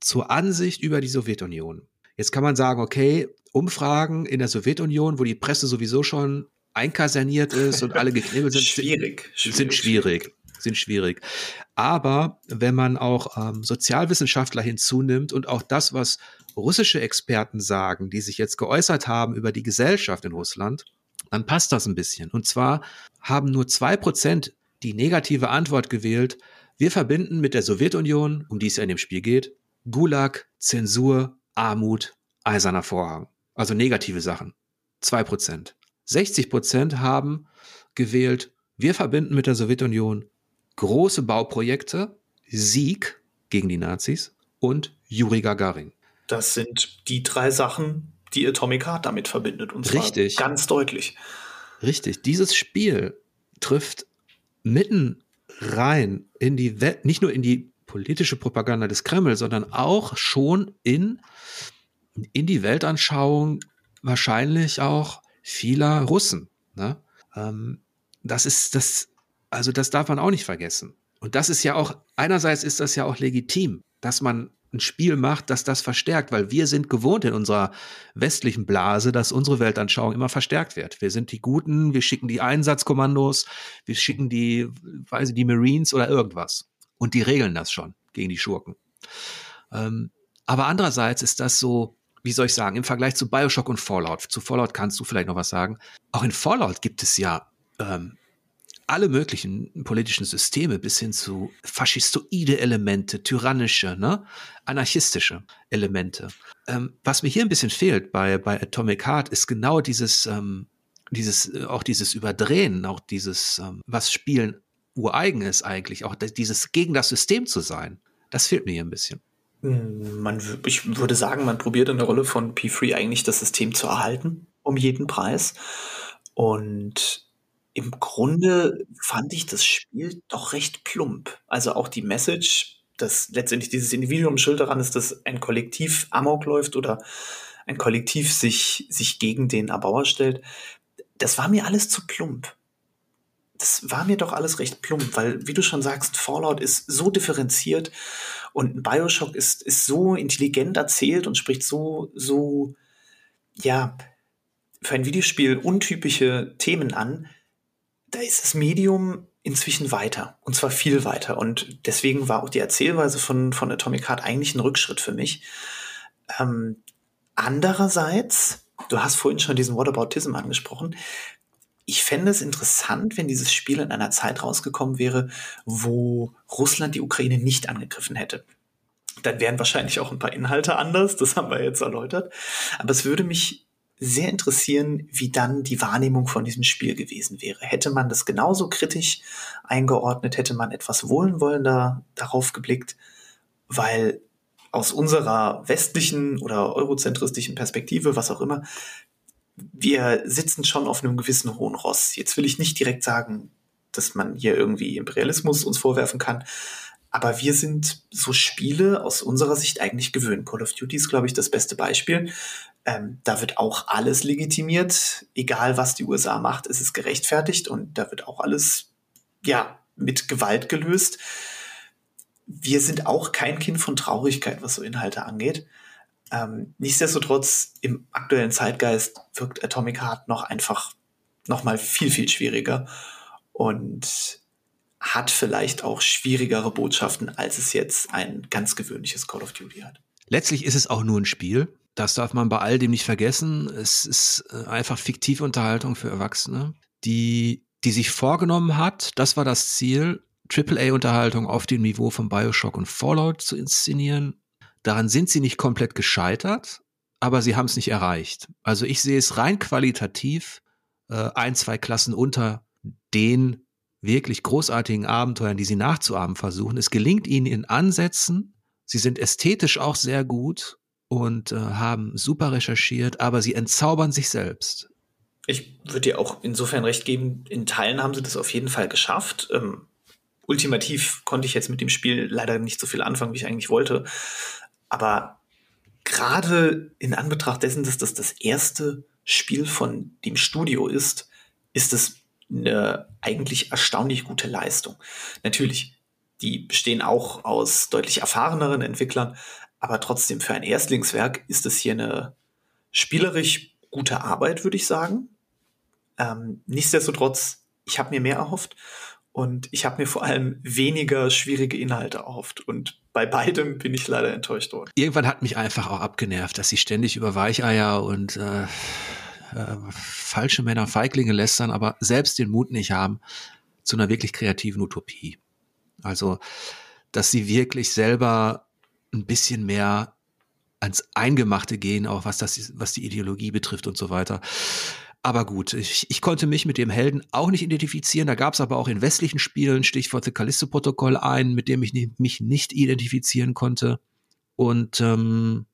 zur Ansicht über die Sowjetunion. Jetzt kann man sagen, okay, Umfragen in der Sowjetunion, wo die Presse sowieso schon einkaserniert ist und alle geknebelt sind, schwierig, schwierig, sind schwierig sind schwierig. Aber wenn man auch ähm, Sozialwissenschaftler hinzunimmt und auch das, was russische Experten sagen, die sich jetzt geäußert haben über die Gesellschaft in Russland, dann passt das ein bisschen. Und zwar haben nur zwei Prozent die negative Antwort gewählt. Wir verbinden mit der Sowjetunion, um die es ja in dem Spiel geht, Gulag, Zensur, Armut, eiserner Vorhang. Also negative Sachen. Zwei Prozent. 60 Prozent haben gewählt, wir verbinden mit der Sowjetunion große Bauprojekte, Sieg gegen die Nazis und Juri Gagarin. Das sind die drei Sachen, die Atomic Heart damit verbindet. Und Richtig. ganz deutlich. Richtig. Dieses Spiel trifft mitten rein in die Welt, nicht nur in die politische Propaganda des Kreml, sondern auch schon in, in die Weltanschauung wahrscheinlich auch vieler Russen. Ne? Ähm, das ist, das also das darf man auch nicht vergessen. Und das ist ja auch, einerseits ist das ja auch legitim, dass man ein Spiel macht, das das verstärkt, weil wir sind gewohnt in unserer westlichen Blase, dass unsere Weltanschauung immer verstärkt wird. Wir sind die Guten, wir schicken die Einsatzkommandos, wir schicken die, weiß ich, die Marines oder irgendwas. Und die regeln das schon gegen die Schurken. Ähm, aber andererseits ist das so, wie soll ich sagen, im Vergleich zu Bioshock und Fallout, zu Fallout kannst du vielleicht noch was sagen. Auch in Fallout gibt es ja ähm, alle möglichen politischen Systeme bis hin zu faschistoide Elemente, tyrannische, ne, anarchistische Elemente. Ähm, was mir hier ein bisschen fehlt bei, bei Atomic Heart ist genau dieses, ähm, dieses, äh, auch dieses Überdrehen, auch dieses, ähm, was Spielen ureigen ist eigentlich, auch dieses gegen das System zu sein. Das fehlt mir hier ein bisschen. Hm, man, ich würde sagen, man probiert in der Rolle von P3 eigentlich das System zu erhalten, um jeden Preis. Und im Grunde fand ich das Spiel doch recht plump. Also auch die Message, dass letztendlich dieses Individuum schuld daran ist, dass ein Kollektiv Amok läuft oder ein Kollektiv sich, sich gegen den Erbauer stellt. Das war mir alles zu plump. Das war mir doch alles recht plump, weil, wie du schon sagst, Fallout ist so differenziert und Bioshock ist, ist so intelligent erzählt und spricht so, so, ja, für ein Videospiel untypische Themen an, da ist das Medium inzwischen weiter und zwar viel weiter und deswegen war auch die Erzählweise von, von Atomic Heart eigentlich ein Rückschritt für mich. Ähm, andererseits du hast vorhin schon diesen Whataboutism angesprochen. Ich fände es interessant, wenn dieses Spiel in einer Zeit rausgekommen wäre, wo Russland die Ukraine nicht angegriffen hätte. Dann wären wahrscheinlich auch ein paar Inhalte anders, das haben wir jetzt erläutert. Aber es würde mich sehr interessieren, wie dann die Wahrnehmung von diesem Spiel gewesen wäre. Hätte man das genauso kritisch eingeordnet, hätte man etwas wohlwollender darauf geblickt, weil aus unserer westlichen oder eurozentristischen Perspektive, was auch immer, wir sitzen schon auf einem gewissen hohen Ross. Jetzt will ich nicht direkt sagen, dass man hier irgendwie Imperialismus uns vorwerfen kann, aber wir sind so Spiele aus unserer Sicht eigentlich gewöhnt. Call of Duty ist, glaube ich, das beste Beispiel. Ähm, da wird auch alles legitimiert, egal was die USA macht, ist es gerechtfertigt und da wird auch alles, ja, mit Gewalt gelöst. Wir sind auch kein Kind von Traurigkeit, was so Inhalte angeht. Ähm, nichtsdestotrotz, im aktuellen Zeitgeist wirkt Atomic Heart noch einfach noch mal viel, viel schwieriger und hat vielleicht auch schwierigere Botschaften, als es jetzt ein ganz gewöhnliches Call of Duty hat. Letztlich ist es auch nur ein Spiel. Das darf man bei all dem nicht vergessen. Es ist äh, einfach fiktive Unterhaltung für Erwachsene, die, die sich vorgenommen hat, das war das Ziel, AAA-Unterhaltung auf dem Niveau von Bioshock und Fallout zu inszenieren. Daran sind sie nicht komplett gescheitert, aber sie haben es nicht erreicht. Also ich sehe es rein qualitativ äh, ein, zwei Klassen unter den wirklich großartigen Abenteuern, die sie nachzuahmen versuchen. Es gelingt ihnen in Ansätzen. Sie sind ästhetisch auch sehr gut und äh, haben super recherchiert, aber sie entzaubern sich selbst. Ich würde dir auch insofern recht geben, in Teilen haben sie das auf jeden Fall geschafft. Ähm, ultimativ konnte ich jetzt mit dem Spiel leider nicht so viel anfangen, wie ich eigentlich wollte. Aber gerade in Anbetracht dessen, dass das das erste Spiel von dem Studio ist, ist es eine eigentlich erstaunlich gute Leistung. Natürlich, die bestehen auch aus deutlich erfahreneren Entwicklern, aber trotzdem für ein Erstlingswerk ist es hier eine spielerisch gute Arbeit, würde ich sagen. Ähm, nichtsdestotrotz, ich habe mir mehr erhofft und ich habe mir vor allem weniger schwierige Inhalte erhofft. Und bei beidem bin ich leider enttäuscht worden. Irgendwann hat mich einfach auch abgenervt, dass sie ständig über Weicheier und äh, äh, falsche Männer, Feiglinge lästern, aber selbst den Mut nicht haben zu einer wirklich kreativen Utopie. Also, dass sie wirklich selber ein bisschen mehr ans Eingemachte gehen, auch was das, was die Ideologie betrifft und so weiter. Aber gut, ich, ich konnte mich mit dem Helden auch nicht identifizieren. Da gab es aber auch in westlichen Spielen, Stichwort The Callisto-Protokoll, einen, mit dem ich mich nicht identifizieren konnte. Und ähm,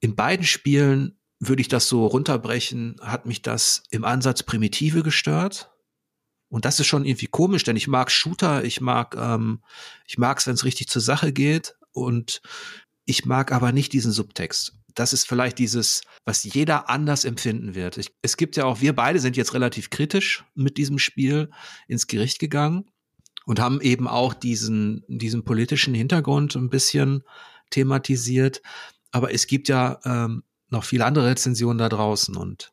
in beiden Spielen würde ich das so runterbrechen, hat mich das im Ansatz Primitive gestört. Und das ist schon irgendwie komisch, denn ich mag Shooter, ich mag, ähm, ich mag es, wenn es richtig zur Sache geht. Und ich mag aber nicht diesen Subtext. Das ist vielleicht dieses, was jeder anders empfinden wird. Ich, es gibt ja auch, wir beide sind jetzt relativ kritisch mit diesem Spiel ins Gericht gegangen und haben eben auch diesen, diesen politischen Hintergrund ein bisschen thematisiert. Aber es gibt ja ähm, noch viele andere Rezensionen da draußen und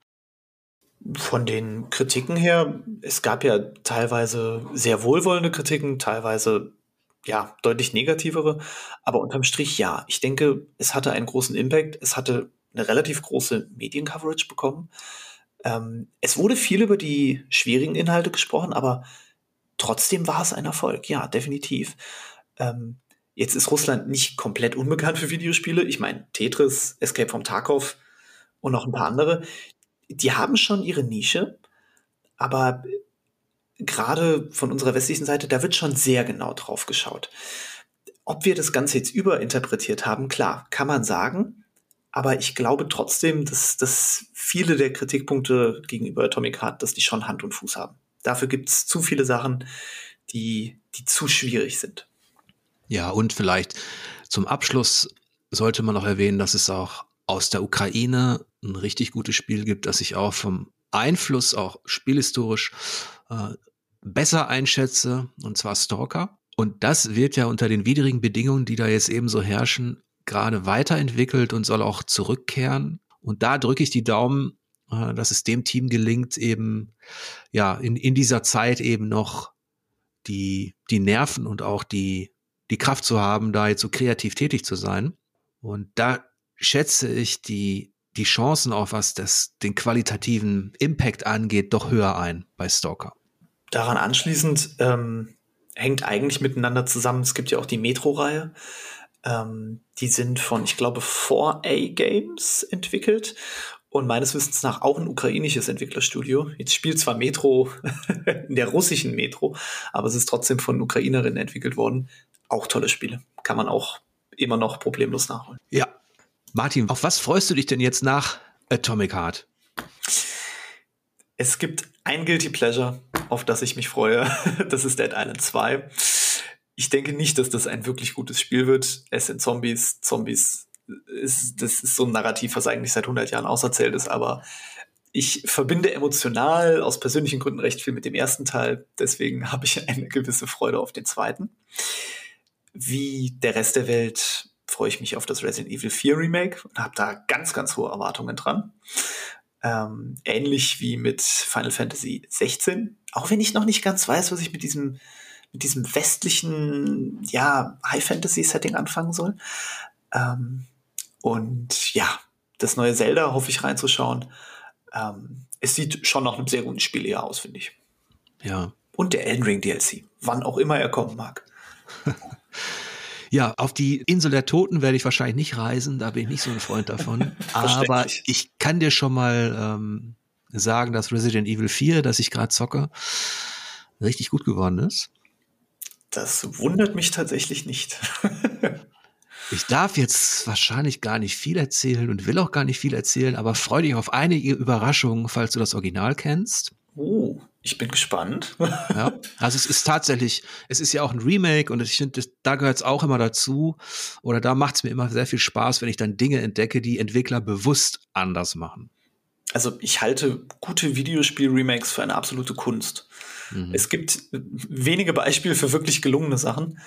von den Kritiken her, es gab ja teilweise sehr wohlwollende Kritiken, teilweise ja, deutlich negativere. Aber unterm Strich ja. Ich denke, es hatte einen großen Impact. Es hatte eine relativ große Mediencoverage bekommen. Ähm, es wurde viel über die schwierigen Inhalte gesprochen, aber trotzdem war es ein Erfolg. Ja, definitiv. Ähm, jetzt ist Russland nicht komplett unbekannt für Videospiele. Ich meine, Tetris, Escape from Tarkov und noch ein paar andere. Die haben schon ihre Nische, aber gerade von unserer westlichen Seite, da wird schon sehr genau drauf geschaut. Ob wir das Ganze jetzt überinterpretiert haben, klar, kann man sagen. Aber ich glaube trotzdem, dass, dass viele der Kritikpunkte gegenüber Atomic Heart, dass die schon Hand und Fuß haben. Dafür gibt es zu viele Sachen, die, die zu schwierig sind. Ja, und vielleicht zum Abschluss sollte man noch erwähnen, dass es auch aus der Ukraine ein richtig gutes Spiel gibt, das sich auch vom Einfluss auch spielhistorisch äh, besser einschätze, und zwar Stalker. Und das wird ja unter den widrigen Bedingungen, die da jetzt eben so herrschen, gerade weiterentwickelt und soll auch zurückkehren. Und da drücke ich die Daumen, äh, dass es dem Team gelingt, eben ja in, in dieser Zeit eben noch die, die Nerven und auch die, die Kraft zu haben, da jetzt so kreativ tätig zu sein. Und da schätze ich die die Chancen auf was das den qualitativen Impact angeht, doch höher ein bei Stalker. Daran anschließend ähm, hängt eigentlich miteinander zusammen. Es gibt ja auch die Metro-Reihe. Ähm, die sind von, ich glaube, 4A Games entwickelt und meines Wissens nach auch ein ukrainisches Entwicklerstudio. Jetzt spielt zwar Metro in der russischen Metro, aber es ist trotzdem von Ukrainerinnen entwickelt worden. Auch tolle Spiele. Kann man auch immer noch problemlos nachholen. Ja. Martin, auf was freust du dich denn jetzt nach Atomic Heart? Es gibt ein Guilty Pleasure, auf das ich mich freue. Das ist Dead Island 2. Ich denke nicht, dass das ein wirklich gutes Spiel wird. Es sind Zombies. Zombies ist, das ist so ein Narrativ, was eigentlich seit 100 Jahren auserzählt ist, aber ich verbinde emotional aus persönlichen Gründen recht viel mit dem ersten Teil. Deswegen habe ich eine gewisse Freude auf den zweiten. Wie der Rest der Welt freue ich mich auf das Resident Evil 4 Remake und habe da ganz, ganz hohe Erwartungen dran. Ähm, ähnlich wie mit Final Fantasy 16. Auch wenn ich noch nicht ganz weiß, was ich mit diesem, mit diesem westlichen, ja, High Fantasy Setting anfangen soll. Ähm, und ja, das neue Zelda hoffe ich reinzuschauen. Ähm, es sieht schon nach einem sehr guten Spiel eher aus, finde ich. Ja. Und der Elden Ring DLC, wann auch immer er kommen mag. Ja, auf die Insel der Toten werde ich wahrscheinlich nicht reisen, da bin ich nicht so ein Freund davon. Aber ich kann dir schon mal ähm, sagen, dass Resident Evil 4, das ich gerade zocke, richtig gut geworden ist. Das wundert mich tatsächlich nicht. ich darf jetzt wahrscheinlich gar nicht viel erzählen und will auch gar nicht viel erzählen, aber freu dich auf einige Überraschungen, falls du das Original kennst. Oh, ich bin gespannt. ja, also es ist tatsächlich, es ist ja auch ein Remake und ich finde, da gehört es auch immer dazu. Oder da macht es mir immer sehr viel Spaß, wenn ich dann Dinge entdecke, die Entwickler bewusst anders machen. Also ich halte gute Videospiel-Remakes für eine absolute Kunst. Mhm. Es gibt wenige Beispiele für wirklich gelungene Sachen,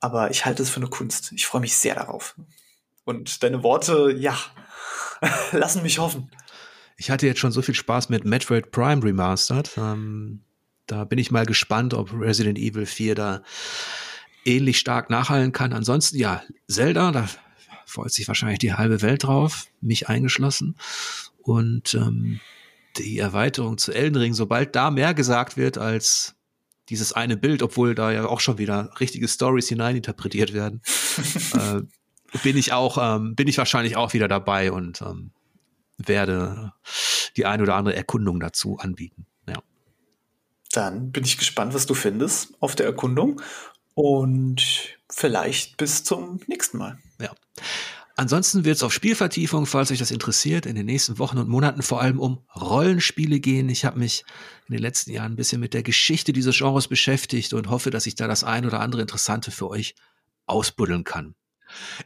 aber ich halte es für eine Kunst. Ich freue mich sehr darauf. Und deine Worte, ja, lassen mich hoffen. Ich hatte jetzt schon so viel Spaß mit Metroid Prime Remastered. Ähm, da bin ich mal gespannt, ob Resident Evil 4 da ähnlich stark nachhallen kann. Ansonsten, ja, Zelda, da freut sich wahrscheinlich die halbe Welt drauf, mich eingeschlossen. Und ähm, die Erweiterung zu Elden Ring, sobald da mehr gesagt wird als dieses eine Bild, obwohl da ja auch schon wieder richtige Stories hineininterpretiert werden, äh, bin ich auch, ähm, bin ich wahrscheinlich auch wieder dabei und ähm, werde die eine oder andere Erkundung dazu anbieten. Ja. Dann bin ich gespannt, was du findest auf der Erkundung und vielleicht bis zum nächsten Mal. Ja. Ansonsten wird es auf Spielvertiefung, falls euch das interessiert, in den nächsten Wochen und Monaten vor allem um Rollenspiele gehen. Ich habe mich in den letzten Jahren ein bisschen mit der Geschichte dieses Genres beschäftigt und hoffe, dass ich da das ein oder andere Interessante für euch ausbuddeln kann.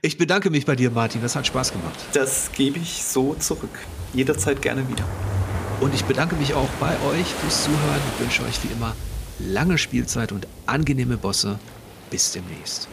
Ich bedanke mich bei dir, Martin. Das hat Spaß gemacht. Das gebe ich so zurück. Jederzeit gerne wieder. Und ich bedanke mich auch bei euch fürs Zuhören und wünsche euch wie immer lange Spielzeit und angenehme Bosse. Bis demnächst.